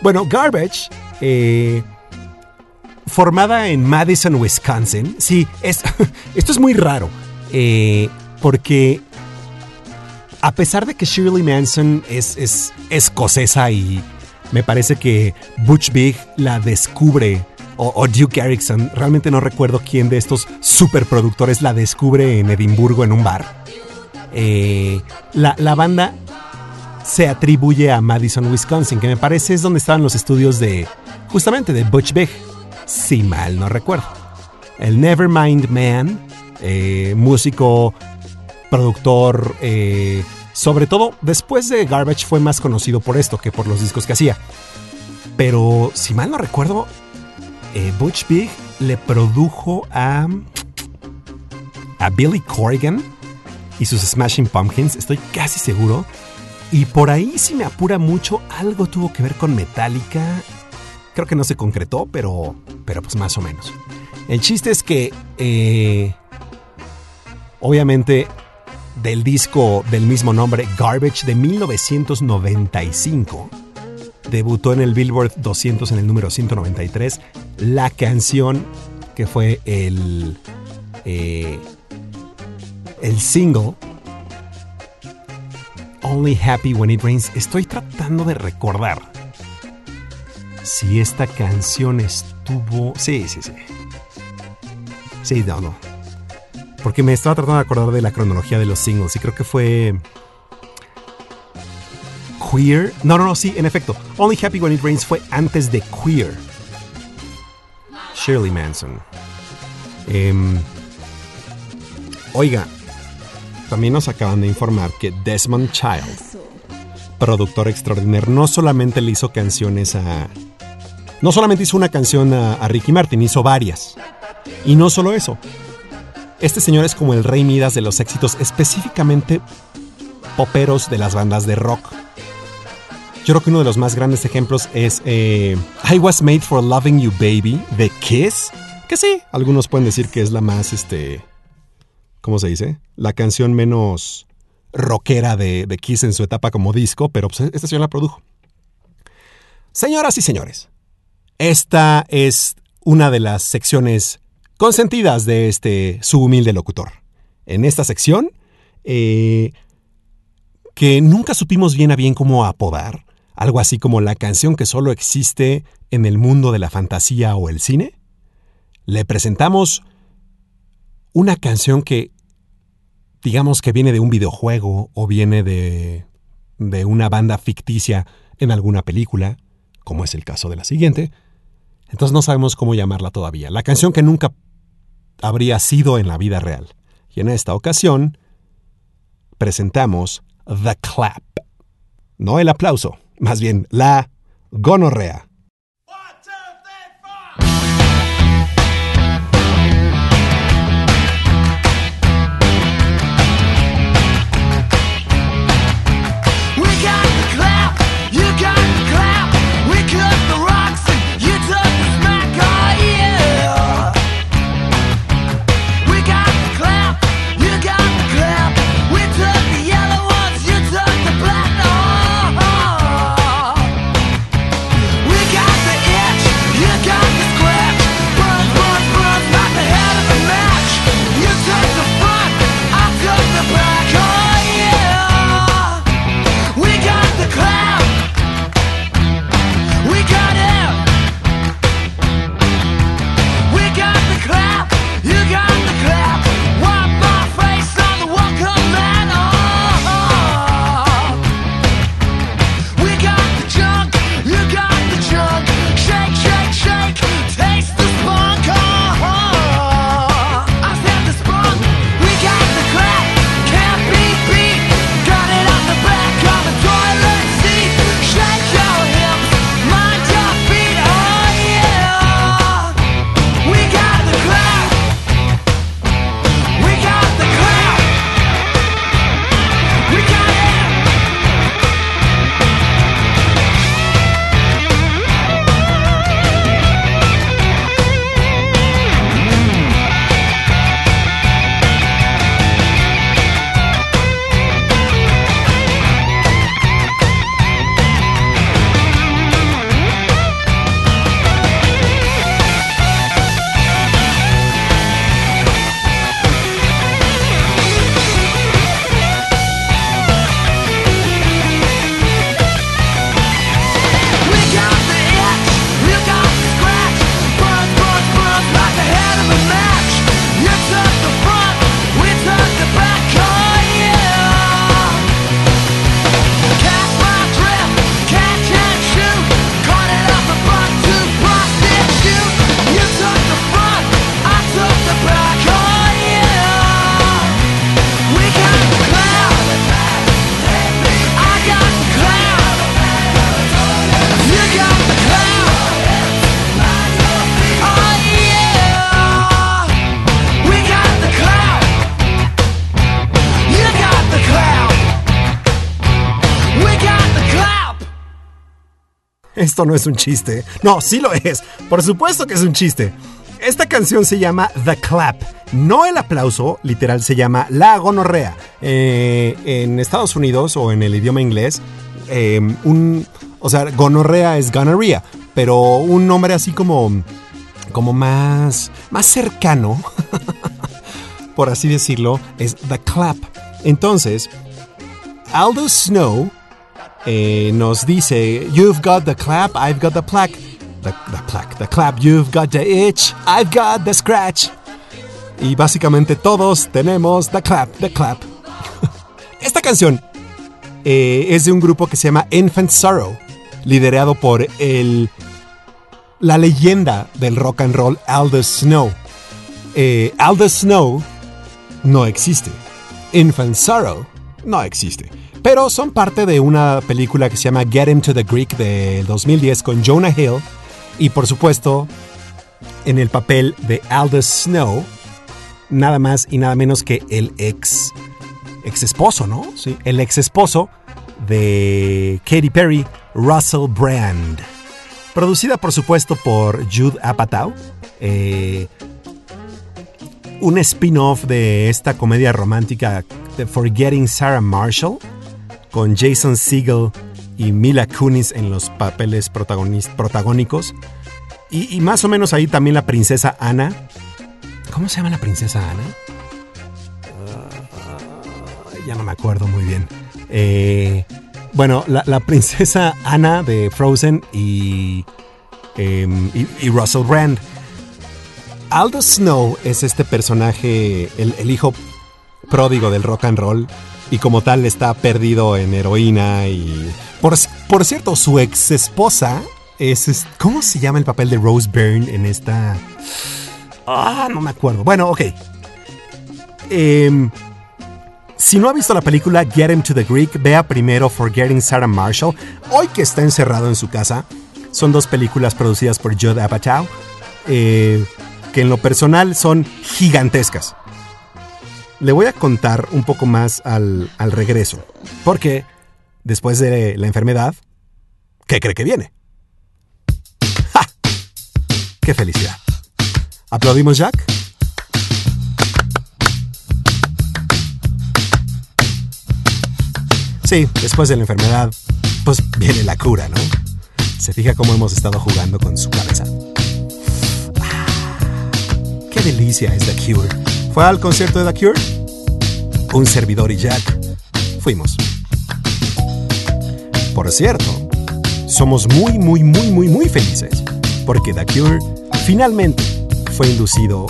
Bueno, Garbage, eh, formada en Madison, Wisconsin. Sí, es, esto es muy raro. eh, porque a pesar de que Shirley Manson es, es escocesa y me parece que Butch Big la descubre, o, Duke Erickson, realmente no recuerdo quién de estos superproductores la descubre en Edimburgo en un bar. Eh, la, la banda se atribuye a Madison, Wisconsin, que me parece es donde estaban los estudios de, justamente, de Butch Big, si mal no recuerdo. El Nevermind Man, eh, músico, productor, eh, sobre todo después de Garbage fue más conocido por esto que por los discos que hacía. Pero si mal no recuerdo, eh, Butch Big le produjo a, a Billy Corrigan y sus Smashing Pumpkins, estoy casi seguro. Y por ahí, si me apura mucho, algo tuvo que ver con Metallica. Creo que no se concretó, pero, pero pues más o menos. El chiste es que, eh, obviamente, del disco del mismo nombre, Garbage, de 1995, debutó en el Billboard 200 en el número 193, la canción que fue el, eh, el single Only Happy When It Rains. Estoy tratando de recordar si esta canción estuvo... Sí, sí, sí. Sí, no, no. Porque me estaba tratando de acordar de la cronología de los singles y creo que fue... Queer. No, no, no, sí, en efecto. Only Happy When It Rains fue antes de Queer. Shirley Manson. Em, oiga, también nos acaban de informar que Desmond Child, productor extraordinario, no solamente le hizo canciones a... No solamente hizo una canción a, a Ricky Martin, hizo varias. Y no solo eso. Este señor es como el rey Midas de los éxitos, específicamente poperos de las bandas de rock. Yo creo que uno de los más grandes ejemplos es eh, I Was Made for Loving You Baby de Kiss. Que sí, algunos pueden decir que es la más, este, ¿cómo se dice? La canción menos rockera de, Kiss en su etapa como disco, pero pues, esta señora la produjo. Señoras y señores, esta es una de las secciones consentidas de este su humilde locutor. En esta sección, eh, que nunca supimos bien a bien cómo apodar, algo así como la canción que solo existe en el mundo de la fantasía o el cine, le presentamos una canción que digamos que viene de un videojuego o viene de, de una banda ficticia en alguna película, como es el caso de la siguiente, entonces no sabemos cómo llamarla todavía. La canción que nunca habría sido en la vida real. Y en esta ocasión presentamos The Clap. No el aplauso, más bien la Gonorrea. Esto no es un chiste. No, sí lo es. Por supuesto que es un chiste. Esta canción se llama The Clap. No el aplauso, literal se llama La Gonorrea. Eh, en Estados Unidos o en el idioma inglés, eh, un, o sea, gonorrea es gonorrhea, pero un nombre así como, como más, más cercano, por así decirlo, es The Clap. Entonces, Aldo Snow eh, nos dice, You've got the clap, I've got the plaque. The, plaque, the clap, you've got the itch, I've got the scratch. Y básicamente todos tenemos the clap, the clap. Esta canción eh, es de un grupo que se llama Infant Sorrow, liderado por el, la leyenda del rock and roll Aldous Snow. Eh, Aldous Snow no existe. Infant Sorrow no existe. Pero son parte de una película que se llama Get Him to the Greek de 2010 con Jonah Hill. Y por supuesto, en el papel de Aldous Snow, nada más y nada menos que el ex, ex esposo, ¿no? Sí, el ex esposo de Katy Perry, Russell Brand. Producida, por supuesto, por Jude Apatow. eh, un spin-off de esta comedia romántica de Forgetting Sarah Marshall, con Jason Segel y Mila Kunis en los papeles protagónicos. Y, y más o menos ahí también la princesa Ana. ¿Cómo se llama la princesa Ana? Ah, ya no me acuerdo muy bien. Eh, bueno, la, princesa Ana de Frozen y, em, y, Russell Brand. Aldo Snow es este personaje, el hijo pródigo del rock and roll, y como tal está perdido en heroína y... Por, por cierto, su ex esposa es, ¿Cómo se llama el papel de Rose Byrne en esta... Ah, no me acuerdo. Bueno, ok. Em, si no ha visto la película Get Him to the Greek, vea primero Forgetting Sarah Marshall. Hoy que está encerrado en su casa, Son dos películas producidas por Judd Apatow, eh, que en lo personal son gigantescas. Le voy a contar un poco más al, al regreso, porque después de la enfermedad, ¿qué cree que viene? ¡Ja! ¡Qué felicidad! ¿Aplaudimos, Jack? Sí, después de la enfermedad, pues viene la cura, ¿no? Se fija cómo hemos estado jugando con su cabeza. Ah, ¡Qué delicia es The Cure! ¿Fue al concierto de The Cure? Un servidor y Jack fuimos. Por cierto, somos muy, muy, muy, muy, muy felices porque The Cure finalmente fue inducido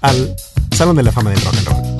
al Salón de la Fama del Rock and Roll.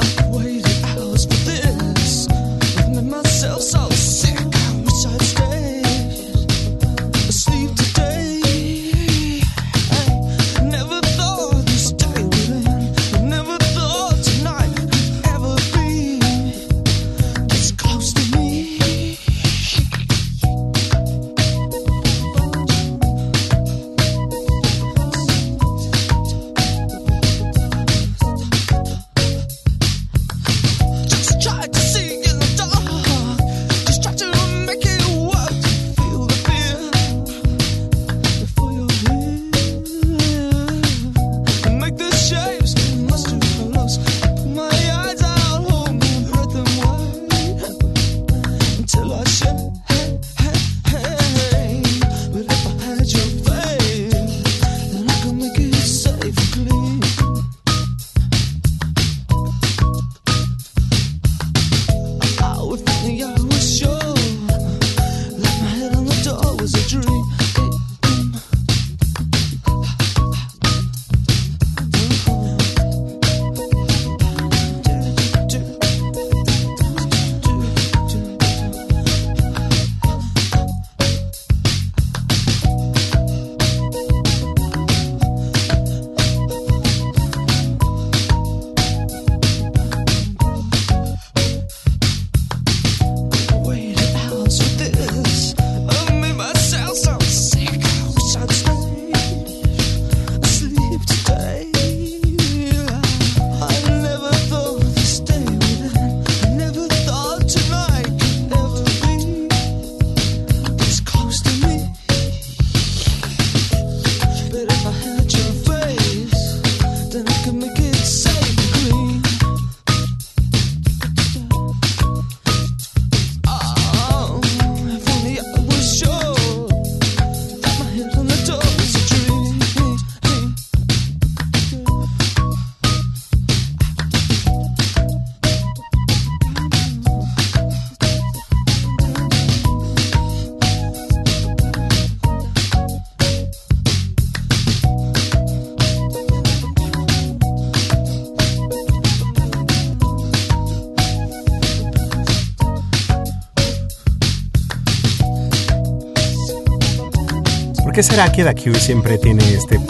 Qué será que The Cure siempre tiene este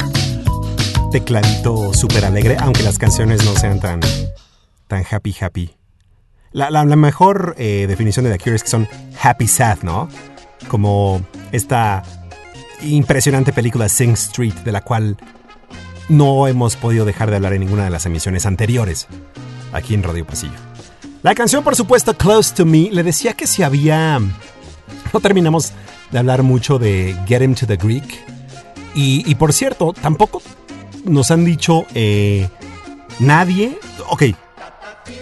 tecladito súper alegre, aunque las canciones no sean tan, tan happy, happy? La, mejor eh, definición de The Cure es que son happy sad, ¿no? Como esta impresionante película Sing Street, de la cual no hemos podido dejar de hablar en ninguna de las emisiones anteriores aquí en Radio Pasillo. La canción, por supuesto, Close to Me, le decía que si había... No terminamos de hablar mucho de Get Him to the Greek. Y, por cierto, tampoco nos han dicho eh, nadie... Ok,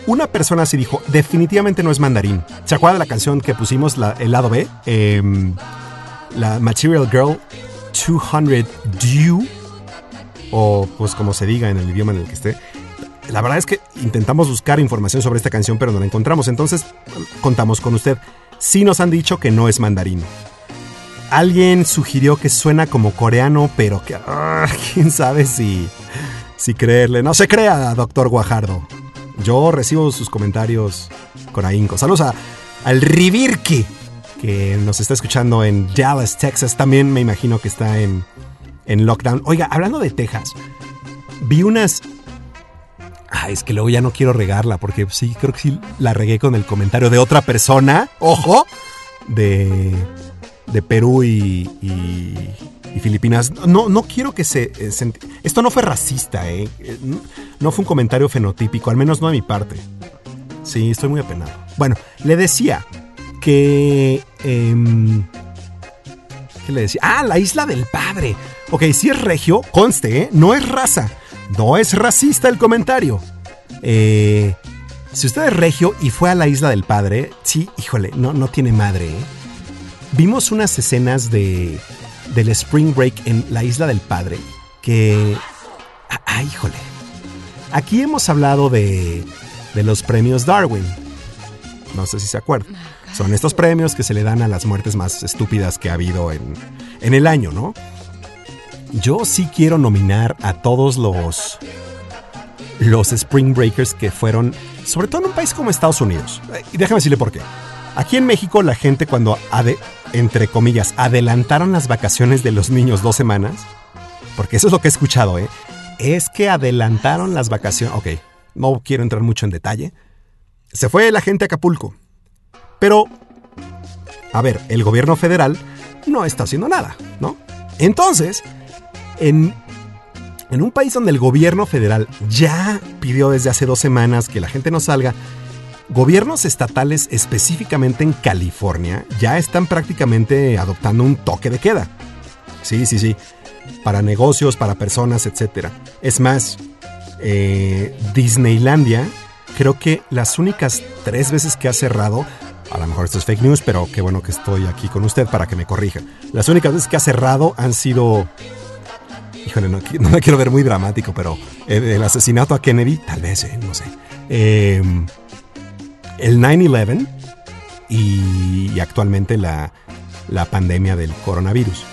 una persona sí dijo, definitivamente no es mandarín. ¿Se acuerda de la canción que pusimos, el lado B? Em, la Material Girl 200 Due, o pues como se diga en el idioma en el que esté. La verdad es que intentamos buscar información sobre esta canción, pero no la encontramos. Entonces, contamos con usted. Sí nos han dicho que no es mandarín. Alguien sugirió que suena como coreano, pero que... ah, ¿Quién sabe si, si creerle? No se crea, doctor Guajardo. Yo recibo sus comentarios con ahínco. Saludos a, al Rivirki, que nos está escuchando en Dallas, Texas. También me imagino que está en, en lockdown. Oiga, hablando de Texas, vi unas... Ah, es que luego ya no quiero regarla, porque sí, creo que sí la regué con el comentario de otra persona. ¡Ojo! De, de Perú y, y, y Filipinas. No, no quiero que se, eh, Esto no fue racista, ¿eh? Eh, no- No fue un comentario fenotípico, al menos no de mi parte. Sí, estoy muy apenado. Bueno, le decía que... em, ¿Qué le decía? Ah, la isla del padre. Ok, si es regio, conste, ¿eh? No es raza. No es racista el comentario. Eh, si usted es regio y fue a la isla del padre, sí, híjole, no, no tiene madre, ¿eh? Vimos unas escenas de, del Spring Break en la isla del padre que... Ah, ah, híjole. Aquí hemos hablado de, de los premios Darwin. No sé si se acuerdan. Son estos premios que se le dan a las muertes más estúpidas que ha habido en, en el año, ¿no? Yo sí quiero nominar a todos los los Spring Breakers que fueron, sobre todo en un país como Estados Unidos. Eh, Y déjame decirle por qué. Aquí en México la gente cuando, entre comillas, adelantaron las vacaciones de los niños dos semanas, porque eso es lo que he escuchado, ¿eh? Es que adelantaron las vacaciones. Ok, no quiero entrar mucho en detalle. Se fue la gente a Acapulco. Pero, a ver, el gobierno federal no está haciendo nada, ¿no? Entonces, en en un país donde el gobierno federal ya pidió desde hace dos semanas que la gente no salga, gobiernos estatales específicamente en California ya están prácticamente adoptando un toque de queda. Sí, sí, sí. Para negocios, para personas, etc. Es más, eh, Disneylandia, creo que las únicas tres veces que ha cerrado, a lo mejor esto es fake news, pero qué bueno que estoy aquí con usted para que me corrija. Las únicas veces que ha cerrado han sido Híjole, no, no me quiero ver muy dramático, pero el, el asesinato a Kennedy, tal vez, eh, no sé. Eh, el 9-11 y, y actualmente la, la pandemia del coronavirus.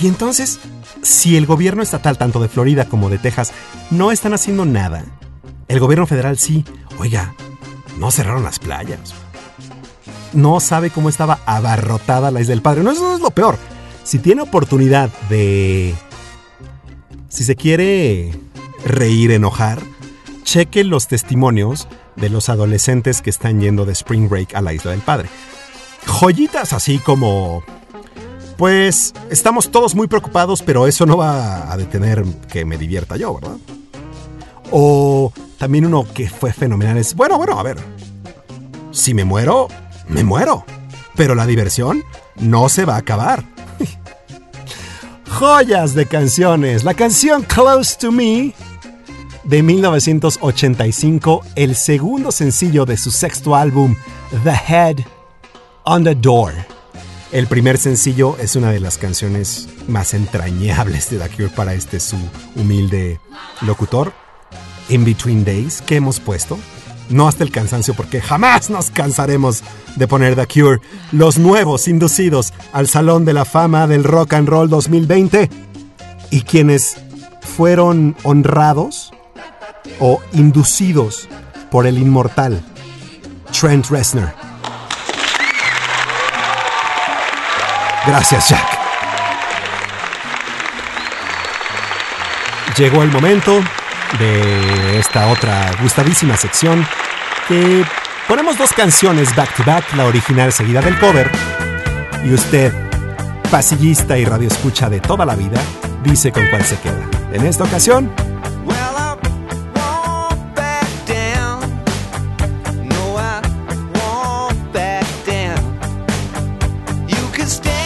Y entonces, si el gobierno estatal, tanto de Florida como de Texas, no están haciendo nada, el gobierno federal sí. Oiga, no cerraron las playas. No sabe cómo estaba abarrotada la isla del padre. No, eso no es lo peor. Si tiene oportunidad de si se quiere reír, enojar, cheque los testimonios de los adolescentes que están yendo de Spring Break a la Isla del Padre. Joyitas así como... Pues estamos todos muy preocupados, pero eso no va a detener que me divierta yo, ¿verdad? O también uno que fue fenomenal es, bueno, bueno, a ver, si me muero, me muero, pero la diversión no se va a acabar joyas de canciones. La canción Close to Me de 1985, el segundo sencillo de su sexto álbum, The Head on the Door. El primer sencillo es una de las canciones más entrañables de The Cure para este su humilde locutor. In Between Days, que hemos puesto. No hasta el cansancio, porque jamás nos cansaremos de poner The Cure, los nuevos inducidos al Salón de la Fama del Rock and Roll 2020 y quienes fueron honrados o inducidos por el inmortal Trent Reznor. Gracias, Jack. Llegó el momento de esta otra gustadísima sección que ponemos dos canciones back to back, la original seguida del cover, y usted, pasillista y radioescucha de toda la vida, dice con cuál se queda. En esta ocasión, You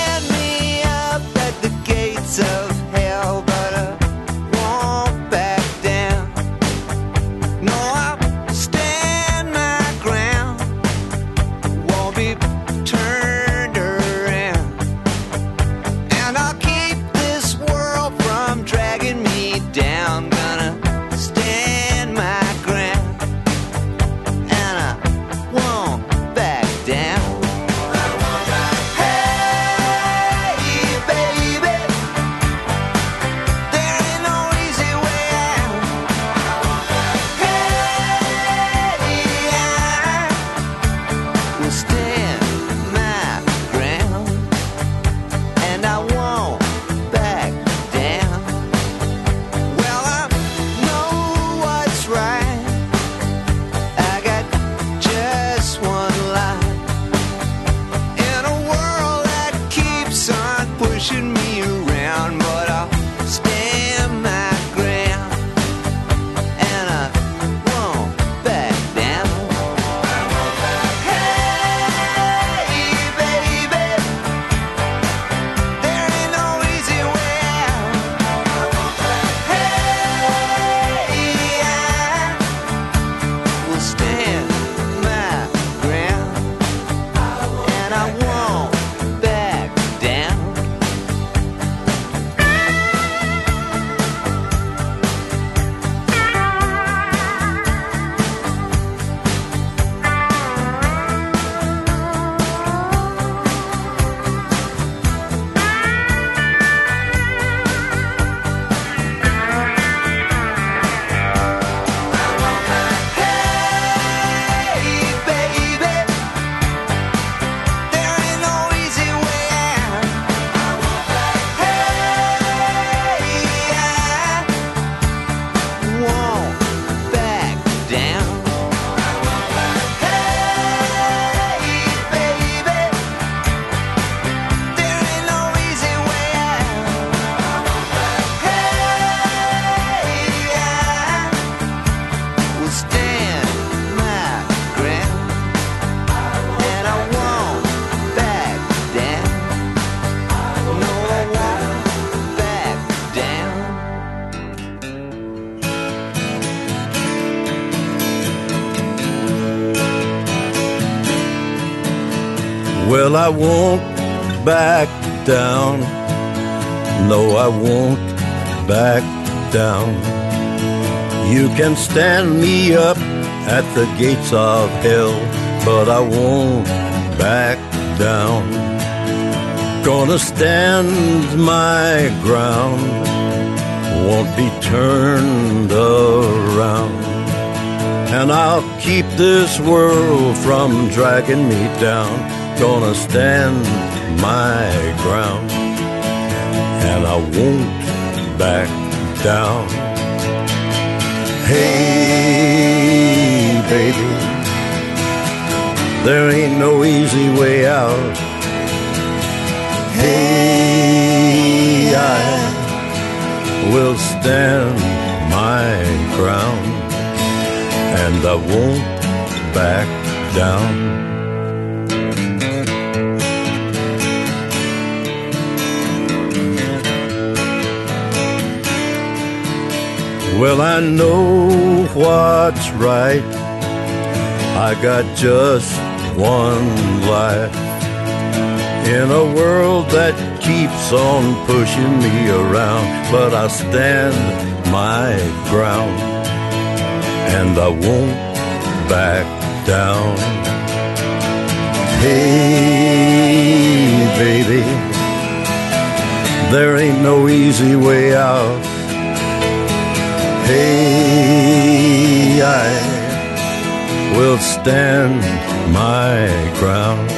Well, I won't back down. No, I won't back down. You can stand me up at the gates of hell, but I won't back down. Gonna stand my ground, won't be turned around. And I'll keep this world from dragging me down. Gonna stand my ground, and I won't back down. Hey, baby, there ain't no easy way out. Hey, I will stand my ground, and I won't back down. Well, I know what's right. I got just one life. In a world that keeps on pushing me around, but I stand my ground and I won't back down. Hey, baby, there ain't no easy way out. Stand my ground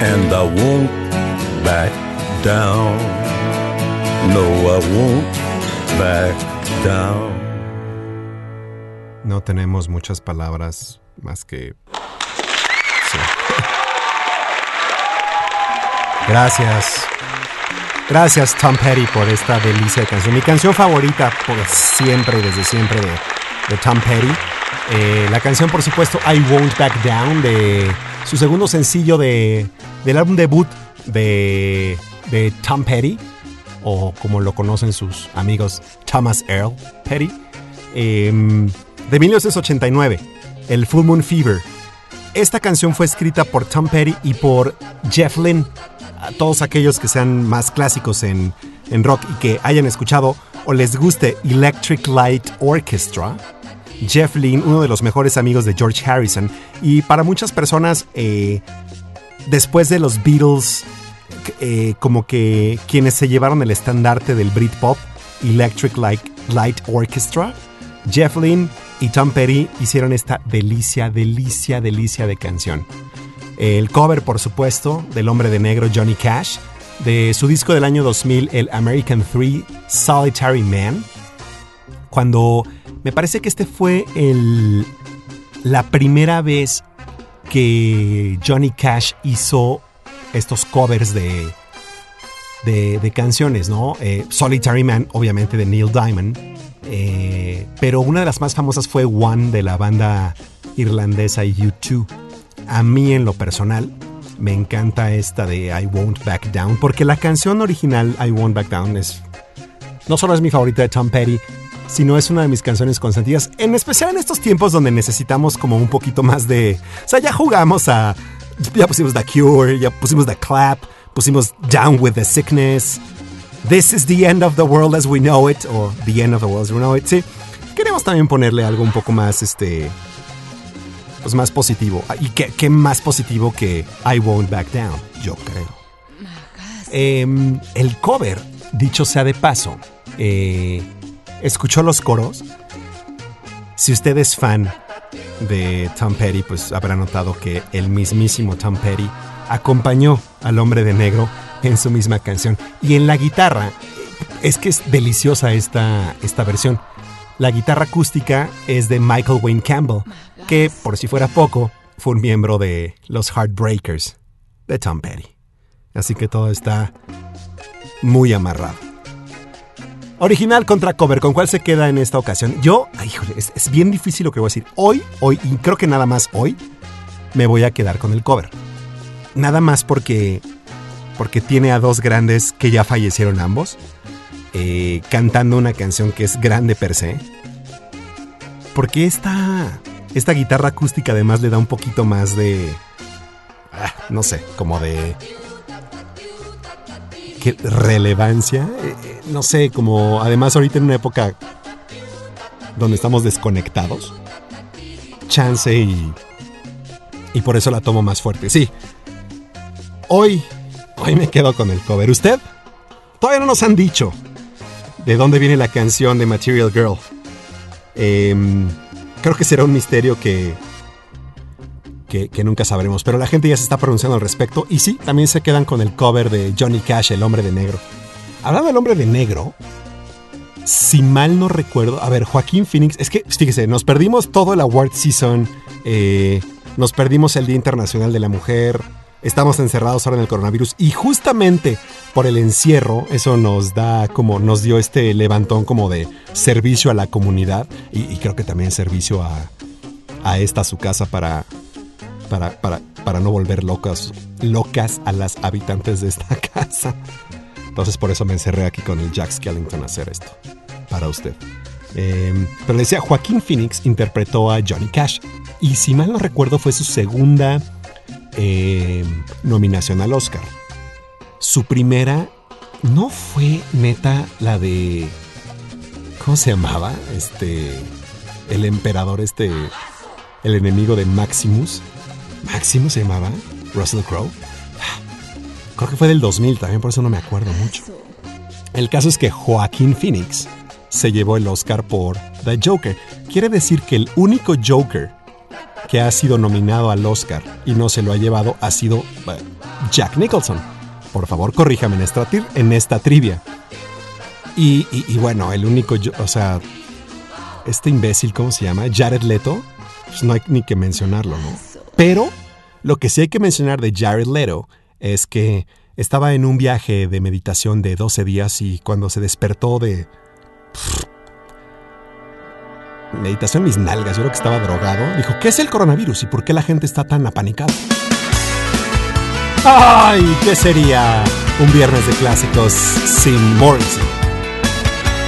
and I won't back down. No, I won't back down. No tenemos muchas palabras más que... Gracias. Gracias Tom Petty por esta delicia de canción. Mi canción favorita por siempre, desde siempre de, Tom Petty. Eh, la canción, por supuesto, I Won't Back Down, de su segundo sencillo de, del álbum debut de, de Tom Petty, o como lo conocen sus amigos, Thomas Earl Petty, em, de 1989, el Full Moon Fever. Esta canción fue escrita por Tom Petty y por Jeff Lynne. A todos aquellos que sean más clásicos en, en rock y que hayan escuchado o les guste Electric Light Orchestra, Jeff Lynne, uno de los mejores amigos de George Harrison, y para muchas personas, eh, después de los Beatles, eh, como que quienes se llevaron el estandarte del Britpop, Electric Light, Light Orchestra, Jeff Lynne y Tom Petty hicieron esta delicia, delicia, delicia de canción. El cover, por supuesto, del hombre de negro Johnny Cash, de su disco del año 2000, el American 3 Solitary Man, cuando me parece que este fue el, la primera vez que Johnny Cash hizo estos covers de, de, canciones, ¿no? Eh, Solitary Man, obviamente, de Neil Diamond. Eh, pero una de las más famosas fue One de la banda irlandesa U2. A mí, en lo personal, me encanta esta de I Won't Back Down, porque la canción original, I Won't Back Down, es. No solo es mi favorita de Tom Petty, sino es una de mis canciones consentidas, en especial en estos tiempos donde necesitamos como un poquito más de... O sea, ya jugamos a... Ya pusimos The Cure, ya pusimos The Clap, pusimos Down with the Sickness, This is the end of the world as we know it, o The end of the world as we know it, sí. Queremos también ponerle algo un poco más, este... Pues más positivo. ¿Y qué, qué más positivo que I Won't Back Down? Yo creo. Em, el cover, dicho sea de paso, eh, escuchó los coros. Si usted es fan de Tom Petty, pues habrá notado que el mismísimo Tom Petty acompañó al hombre de negro en su misma canción. Y en la guitarra, es que es deliciosa esta, esta versión. La guitarra acústica es de Michael Wayne Campbell, que por si fuera poco, fue un miembro de los Heartbreakers de Tom Petty. Así que todo está muy amarrado. Original contra cover, ¿con cuál se queda en esta ocasión? Yo, ay, híjole, es, es bien difícil lo que voy a decir. Hoy, hoy, y creo que nada más hoy, me voy a quedar con el cover. Nada más porque, porque tiene a dos grandes que ya fallecieron ambos, eh, cantando una canción que es grande per se. Porque esta, esta guitarra acústica además le da un poquito más de... ah, no sé, como de ¿qué relevancia, Eh, eh, no sé, como además ahorita en una época donde estamos desconectados, chance y y por eso la tomo más fuerte. Sí. Hoy hoy me quedo con el cover. ¿Usted? Todavía no nos han dicho de dónde viene la canción de Material Girl. Em, creo que será un misterio que, que, nunca sabremos, pero la gente ya se está pronunciando al respecto y sí, también se quedan con el cover de Johnny Cash, El Hombre de Negro. Hablando del Hombre de Negro, si mal no recuerdo, a ver, Joaquín Phoenix, es que fíjese, nos perdimos todo el award season, eh, nos perdimos el Día Internacional de la Mujer, estamos encerrados ahora en el coronavirus y justamente por el encierro, eso nos da como, nos dio este levantón como de servicio a la comunidad y, creo que también servicio a, a esta su casa para, para, para, para no volver locas, locas a las habitantes de esta casa. Entonces por eso me encerré aquí con el Jack Skellington a hacer esto. Para usted. Eh, pero decía, Joaquín Phoenix interpretó a Johnny Cash. Y si mal no recuerdo fue su segunda eh, nominación al Oscar. Su primera no fue neta la de... ¿Cómo se llamaba? Este... El emperador este... El enemigo de Maximus. ¿Maximus se llamaba? Russell Crowe. Creo que fue del 2000 también, por eso no me acuerdo mucho. El caso es que Joaquín Phoenix se llevó el Oscar por The Joker. Quiere decir que el único Joker que ha sido nominado al Oscar y no se lo ha llevado ha sido eh, Jack Nicholson. Por favor, corríjame en esta, en esta trivia. Y, bueno, el único, o sea, este imbécil, ¿cómo se llama? Jared Leto, pues no hay ni que mencionarlo, ¿no? Pero lo que sí hay que mencionar de Jared Leto es que estaba en un viaje de meditación de 12 días y cuando se despertó de... Meditación mis nalgas, yo creo que estaba drogado. Dijo, ¿qué es el coronavirus y por qué la gente está tan apanicada? ¡Ay! ¿Qué sería un viernes de clásicos sin Morrissey?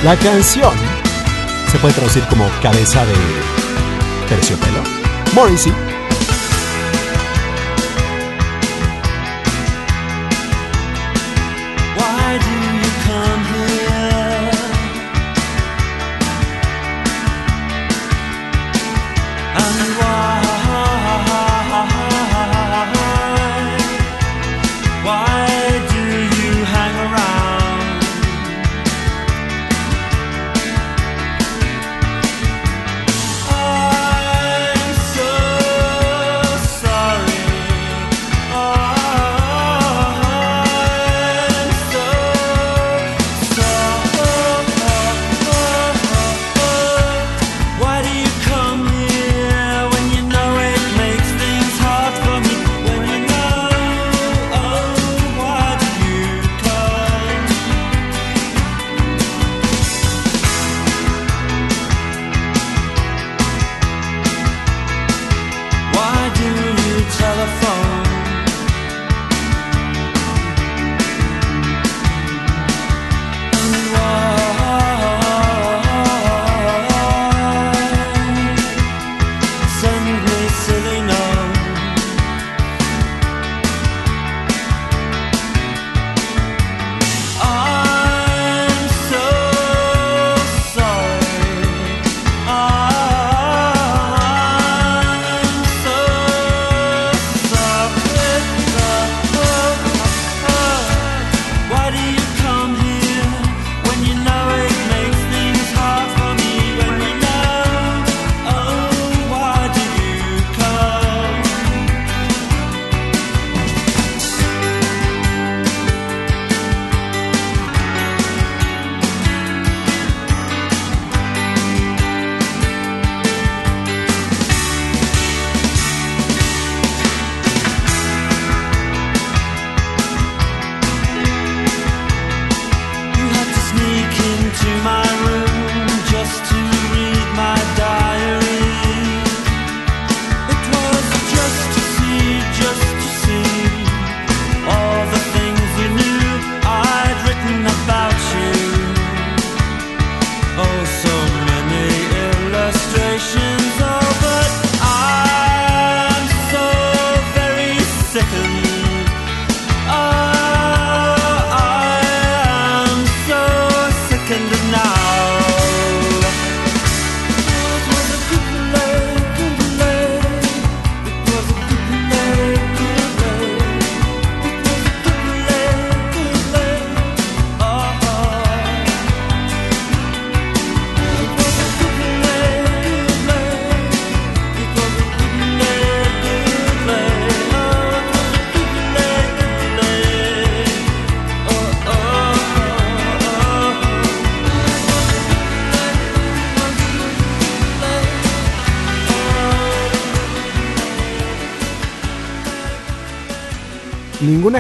La canción se puede traducir como cabeza de terciopelo. Morrissey.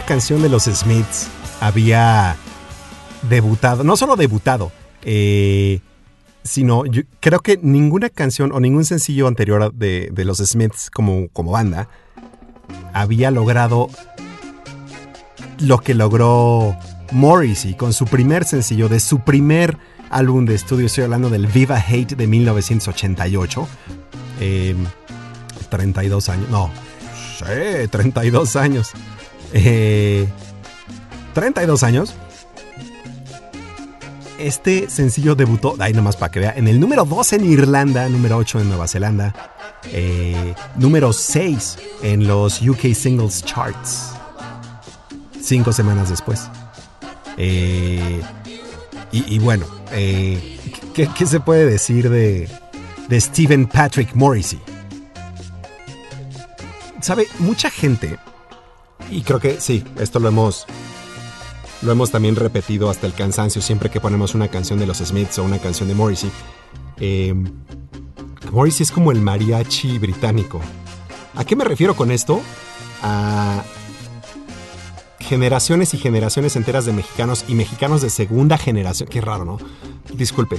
Canción de los Smiths había debutado, no solo debutado, eh, sino creo que ninguna canción o ningún sencillo anterior de, de los Smiths como, como banda había logrado lo que logró Morrissey con su primer sencillo de su primer álbum de estudio. Estoy hablando del Viva Hate de 1988. Eh, 32 años. No, sí, 32 años. Eh, 32 años. Este sencillo debutó, ahí nomás para que vea, en el número 2 en Irlanda, número 8 en Nueva Zelanda, eh, número 6 en los UK Singles Charts, cinco semanas después. Eh, y, bueno, eh, ¿qué, qué se puede decir de, de Stephen Patrick Morrissey? Sabe, mucha gente, y creo que sí, esto lo hemos lo hemos también repetido hasta el cansancio siempre que ponemos una canción de los Smiths o una canción de Morrissey. Eh, Morrissey es como el mariachi británico. ¿A qué me refiero con esto? A generaciones y generaciones enteras de mexicanos y mexicanos de segunda generación. Qué raro, ¿no? Disculpe.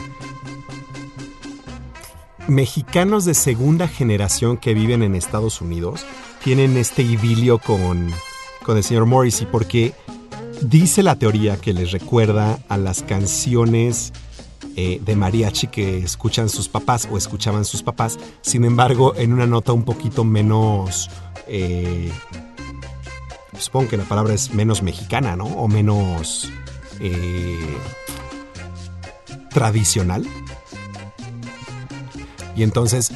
Mexicanos de segunda generación que viven en Estados Unidos tienen este idilio con, con el señor Morrissey porque dice la teoría que les recuerda a las canciones eh, de mariachi que escuchan sus papás o escuchaban sus papás, sin embargo en una nota un poquito menos... eh, supongo que la palabra es menos mexicana, ¿no? O menos eh, tradicional. Y entonces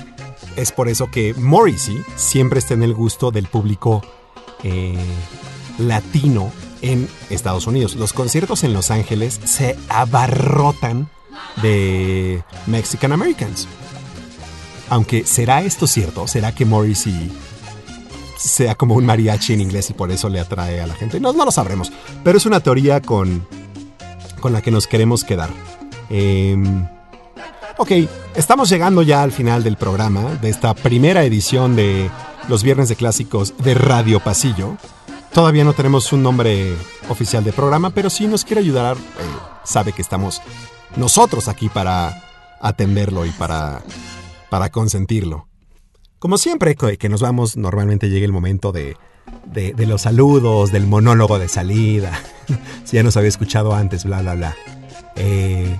es por eso que Morrissey siempre está en el gusto del público eh, latino en Estados Unidos. Los conciertos en Los Ángeles se abarrotan de Mexican Americans. Aunque será esto cierto, será que Morrissey sea como un mariachi en inglés y por eso le atrae a la gente. No, no lo sabremos, pero es una teoría con, con la que nos queremos quedar. Em, ok, estamos llegando ya al final del programa, de esta primera edición de los Viernes de Clásicos de Radio Pasillo. Todavía no tenemos un nombre oficial de programa, pero si nos quiere ayudar, eh, sabe que estamos nosotros aquí para atenderlo y para, para consentirlo. Como siempre que nos vamos, normalmente llega el momento de, de- de los saludos, del monólogo de salida. si ya nos había escuchado antes, bla, bla, bla. Eh,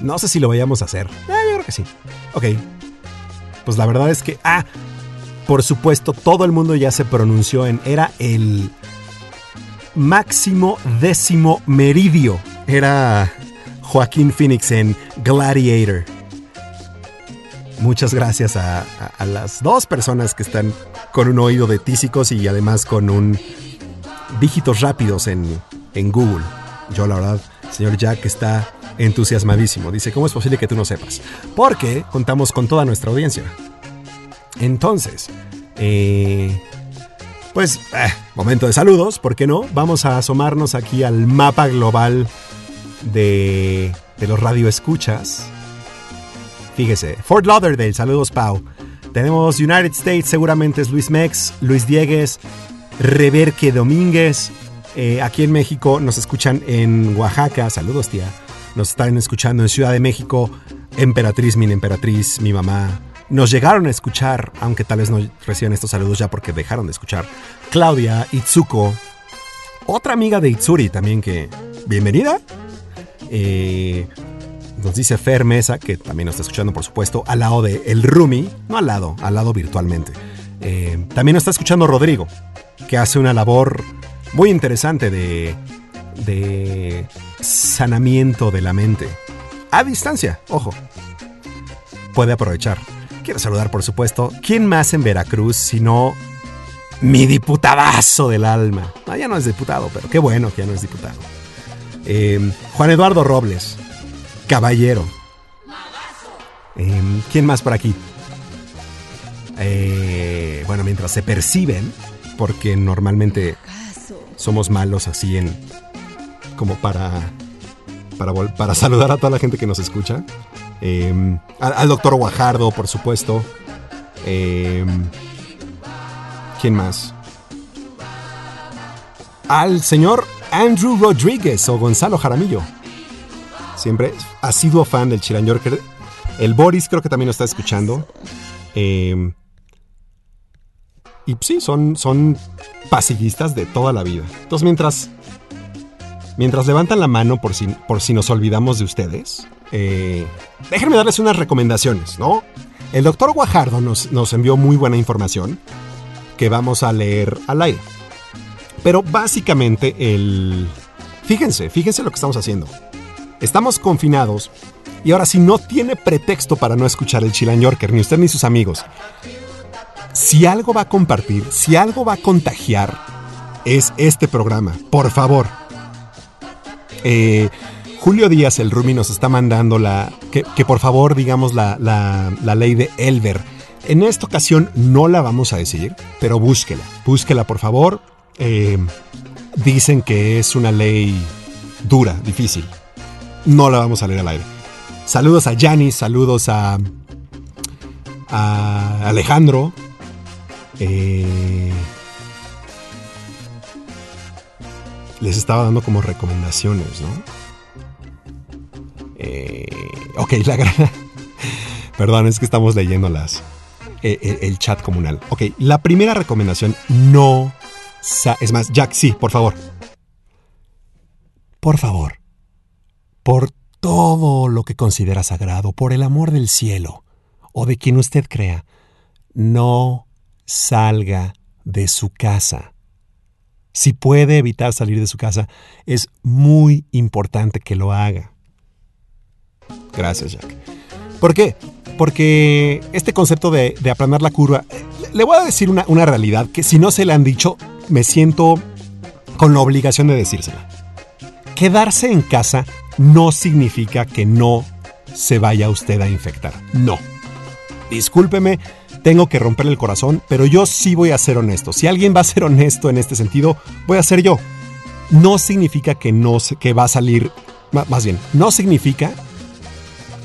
no sé si lo vayamos a hacer. Eh, yo creo que sí. Ok. Pues la verdad es que... Ah, por supuesto, todo el mundo ya se pronunció en... Era el máximo décimo meridio. Era Joaquín Phoenix en Gladiator. Muchas gracias a, las dos personas que están con un oído de tísicos y además con un dígitos rápidos en, en Google. Yo la verdad, señor Jack está entusiasmadísimo. Dice, ¿cómo es posible que tú no sepas? Porque contamos con toda nuestra audiencia. Entonces, eh, pues, eh, momento de saludos, ¿por qué no? Vamos a asomarnos aquí al mapa global de, de los radioescuchas. Fíjese, Fort Lauderdale, saludos Pau. Tenemos United States, seguramente es Luis Mex, Luis Diegues, Reverque Domínguez. Eh, aquí en México nos escuchan en Oaxaca, saludos tía. Nos están escuchando en Ciudad de México, Emperatriz, mi emperatriz, mi mamá. Nos llegaron a escuchar, aunque tal vez no reciban estos saludos ya porque dejaron de escuchar. Claudia, Itsuko, otra amiga de Itsuri también que... Bienvenida. Eh, nos dice Fer Mesa, que también nos está escuchando, por supuesto, al lado de El Rumi, no al lado, al lado virtualmente. Eh, también nos está escuchando Rodrigo, que hace una labor muy interesante de, de sanamiento de la mente. A distancia, ojo. Puede aprovechar. Quiero saludar, por supuesto, ¿quién más en Veracruz sino mi diputadazo del alma? No, ya no es diputado, pero qué bueno que ya no es diputado. Eh, Juan Eduardo Robles, caballero. Eh, ¿Quién más por aquí? Eh, bueno, mientras se perciben, porque normalmente somos malos así en como para para, para saludar a toda la gente que nos escucha. Eh, al, doctor Guajardo, por supuesto. Eh, ¿Quién más? al señor Andrew Rodríguez o Gonzalo Jaramillo. Siempre ha sido fan del Chilan Yorker. El Boris creo que también lo está escuchando. Eh, y sí, son, son pasillistas de toda la vida. Entonces, mientras, mientras levantan la mano por si, por si nos olvidamos de ustedes, eh, déjenme darles unas recomendaciones, ¿no? El doctor Guajardo nos, nos envió muy buena información que vamos a leer al aire. Pero básicamente el... Fíjense, fíjense lo que estamos haciendo. Estamos confinados y ahora si no tiene pretexto para no escuchar el Chilan Yorker, ni usted ni sus amigos. Si algo va a compartir, si algo va a contagiar, es este programa. Por favor. Eh, Julio Díaz, el Rumi, nos está mandando la. Que, por favor digamos la, la- ley de Elber. En esta ocasión no la vamos a decir, pero búsquela. Búsquela, por favor. Eh, dicen que es una ley dura, difícil. No la vamos a leer al aire. Saludos a Yanis, saludos a. a Alejandro. Eh, les estaba dando como recomendaciones, ¿no? Eh, ok, la gran... Perdón, es que estamos leyendo las, eh, eh, el chat comunal. Ok, la primera recomendación, no... es más, Jack, sí, por favor. Por favor. Por todo lo que considera sagrado, por el amor del cielo, o de quien usted crea, no salga de su casa. Si puede evitar salir de su casa, es muy importante que lo haga. Gracias, Jack. ¿Por qué? Porque este concepto de, aplanar la curva, eh, le- voy a decir una, realidad que si no se la han dicho, me siento con la obligación de decírsela. Quedarse en casa no significa que no se vaya usted a infectar. No. Discúlpeme, tengo que romperle el corazón, pero yo sí voy a ser honesto. Si alguien va a ser honesto en este sentido, voy a ser yo. No significa que no que va a salir, más bien, no significa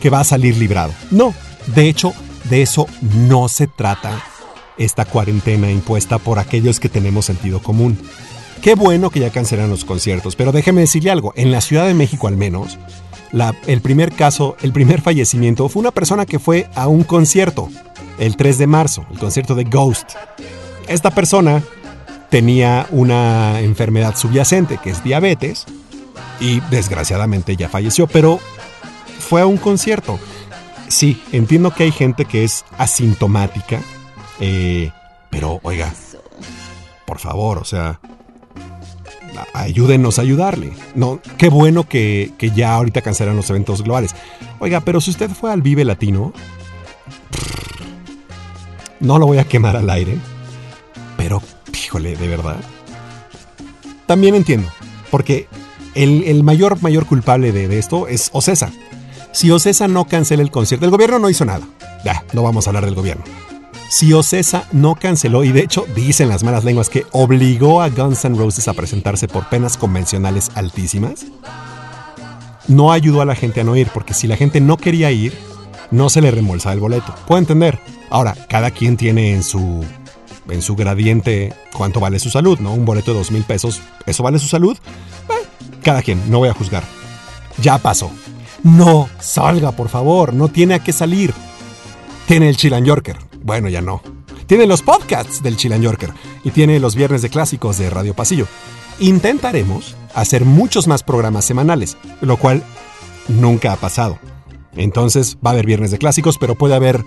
que va a salir librado. No, de hecho, de eso no se trata esta cuarentena impuesta por aquellos que tenemos sentido común. Qué bueno que ya cancelan los conciertos, pero déjeme decirle algo, en la Ciudad de México al menos, la- el primer caso, el primer fallecimiento fue una persona que fue a un concierto el 3 de marzo, el concierto de Ghost. Esta persona tenía una enfermedad subyacente que es diabetes y desgraciadamente ya falleció, pero fue a un concierto. Sí, entiendo que hay gente que es asintomática, eh, pero oiga, por favor, o sea, ayúdenos a ayudarle. No, qué bueno que, que ya ahorita cancelan los eventos globales. Oiga, pero si usted fue al Vive Latino, no lo voy a quemar al aire, pero híjole, de verdad. También entiendo, porque el, el mayor, mayor culpable de, de esto es Ocesa. Si Ocesa no cancela el concierto, el gobierno no hizo nada. Ya, no vamos a hablar del gobierno. Si Ocesa no canceló, y de hecho dicen las malas lenguas que obligó a Guns N' Roses a presentarse por penas convencionales altísimas, no ayudó a la gente a no ir, porque si la gente no quería ir, no se le reembolsaba el boleto. Puedo entender. Ahora, cada quien tiene en su en su gradiente cuánto vale su salud, ¿no? Un boleto de dos mil pesos, ¿eso vale su salud? Eh, cada quien, no voy a juzgar. Ya pasó. No salga, por favor, no tiene a qué salir. Tiene el Chilan Yorker. Bueno, ya no. Tiene los podcasts del Chilan Yorker y tiene los viernes de clásicos de Radio Pasillo. Intentaremos hacer muchos más programas semanales, lo cual nunca ha pasado. Entonces va a haber viernes de clásicos, pero puede haber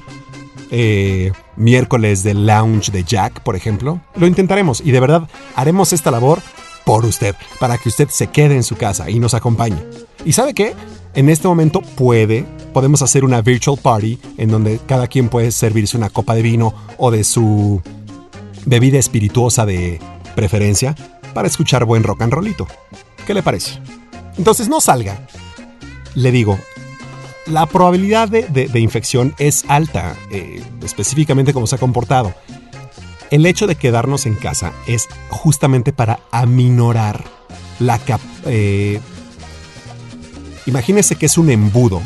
eh, miércoles del lounge de Jack, por ejemplo. Lo intentaremos y de verdad haremos esta labor por usted, para que usted se quede en su casa y nos acompañe. ¿Y sabe qué? En este momento puede, podemos hacer una virtual party en donde cada quien puede servirse una copa de vino o de su bebida espirituosa de preferencia para escuchar buen rock and rollito. ¿Qué le parece? Entonces no salga. Le digo, la probabilidad de, infección es alta, eh, específicamente como se ha comportado. El hecho de quedarnos en casa es justamente para aminorar la eh, imagínese que es un embudo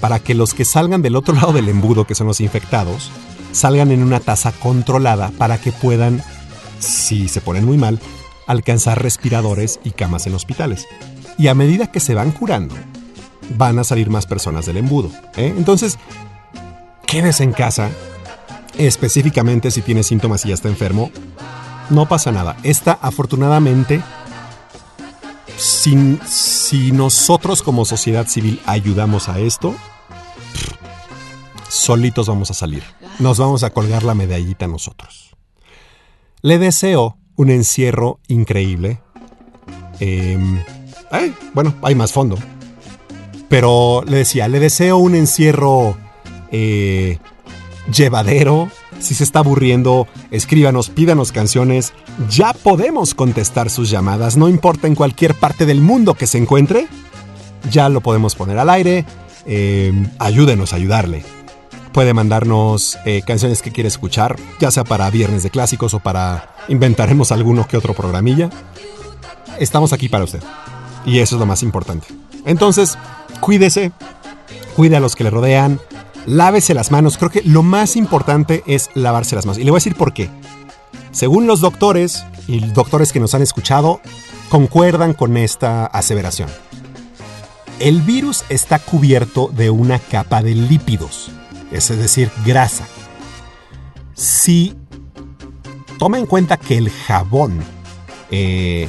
para que los que salgan del otro lado del embudo, que son los infectados, salgan en una tasa controlada para que puedan, si se ponen muy mal, alcanzar respiradores y camas en hospitales. Y a medida que se van curando, van a salir más personas del embudo. ¿eh? Entonces, quédese en casa, específicamente si tiene síntomas y ya está enfermo. No pasa nada. Esta, afortunadamente, si, nosotros como sociedad civil ayudamos a esto, solitos vamos a salir. Nos vamos a colgar la medallita nosotros. Le deseo un encierro increíble. Ay, bueno, hay más fondo. Pero le decía, le deseo un encierro eh, llevadero. Si se está aburriendo, escríbanos, pídanos canciones. Ya podemos contestar sus llamadas, no importa en cualquier parte del mundo que se encuentre. Ya lo podemos poner al aire. Eh, ayúdenos a ayudarle. Puede mandarnos eh, canciones que quiere escuchar, ya sea para Viernes de Clásicos o para inventaremos alguno que otro programilla. Estamos aquí para usted. Y eso es lo más importante. Entonces, cuídese, cuide a los que le rodean, lávese las manos. Creo que lo más importante es lavarse las manos. Y le voy a decir por qué. Según los doctores y doctores que nos han escuchado, concuerdan con esta aseveración. El virus está cubierto de una capa de lípidos, es decir, grasa. Si toma en cuenta que el jabón, eh,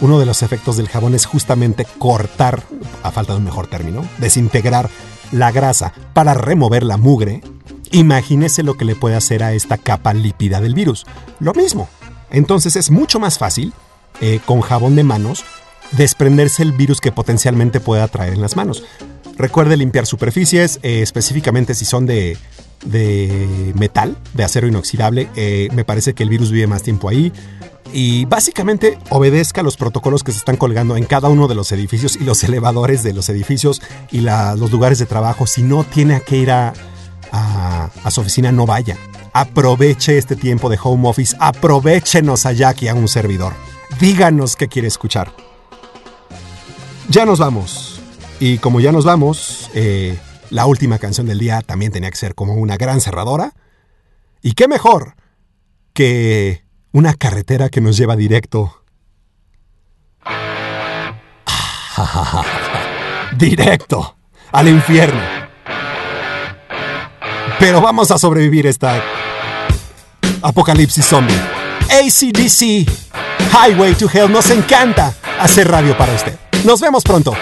uno de los efectos del jabón es justamente cortar, a falta de un mejor término, desintegrar la grasa para remover la mugre, imagínese lo que le puede hacer a esta capa lípida del virus. Lo mismo. Entonces es mucho más fácil, eh, con jabón de manos, desprenderse el virus que potencialmente pueda traer en las manos. Recuerde limpiar superficies, eh, específicamente si son de, de metal, de acero inoxidable. eh, me parece que el virus vive más tiempo ahí. Y básicamente obedezca los protocolos que se están colgando en cada uno de los edificios y los elevadores de los edificios y los lugares de trabajo. Si no tiene que ir a, a- su oficina, no vaya. Aproveche este tiempo de home office. Aprovechenos a Jackie, a un servidor. Díganos qué quiere escuchar. Ya nos vamos. Y como ya nos vamos, eh, la última canción del día también tenía que ser como una gran cerradora. Y qué mejor que una carretera que nos lleva directo. directo al infierno. Pero vamos a sobrevivir esta apocalipsis zombie. ACDC, Highway to Hell, nos encanta hacer radio para usted. Nos vemos pronto.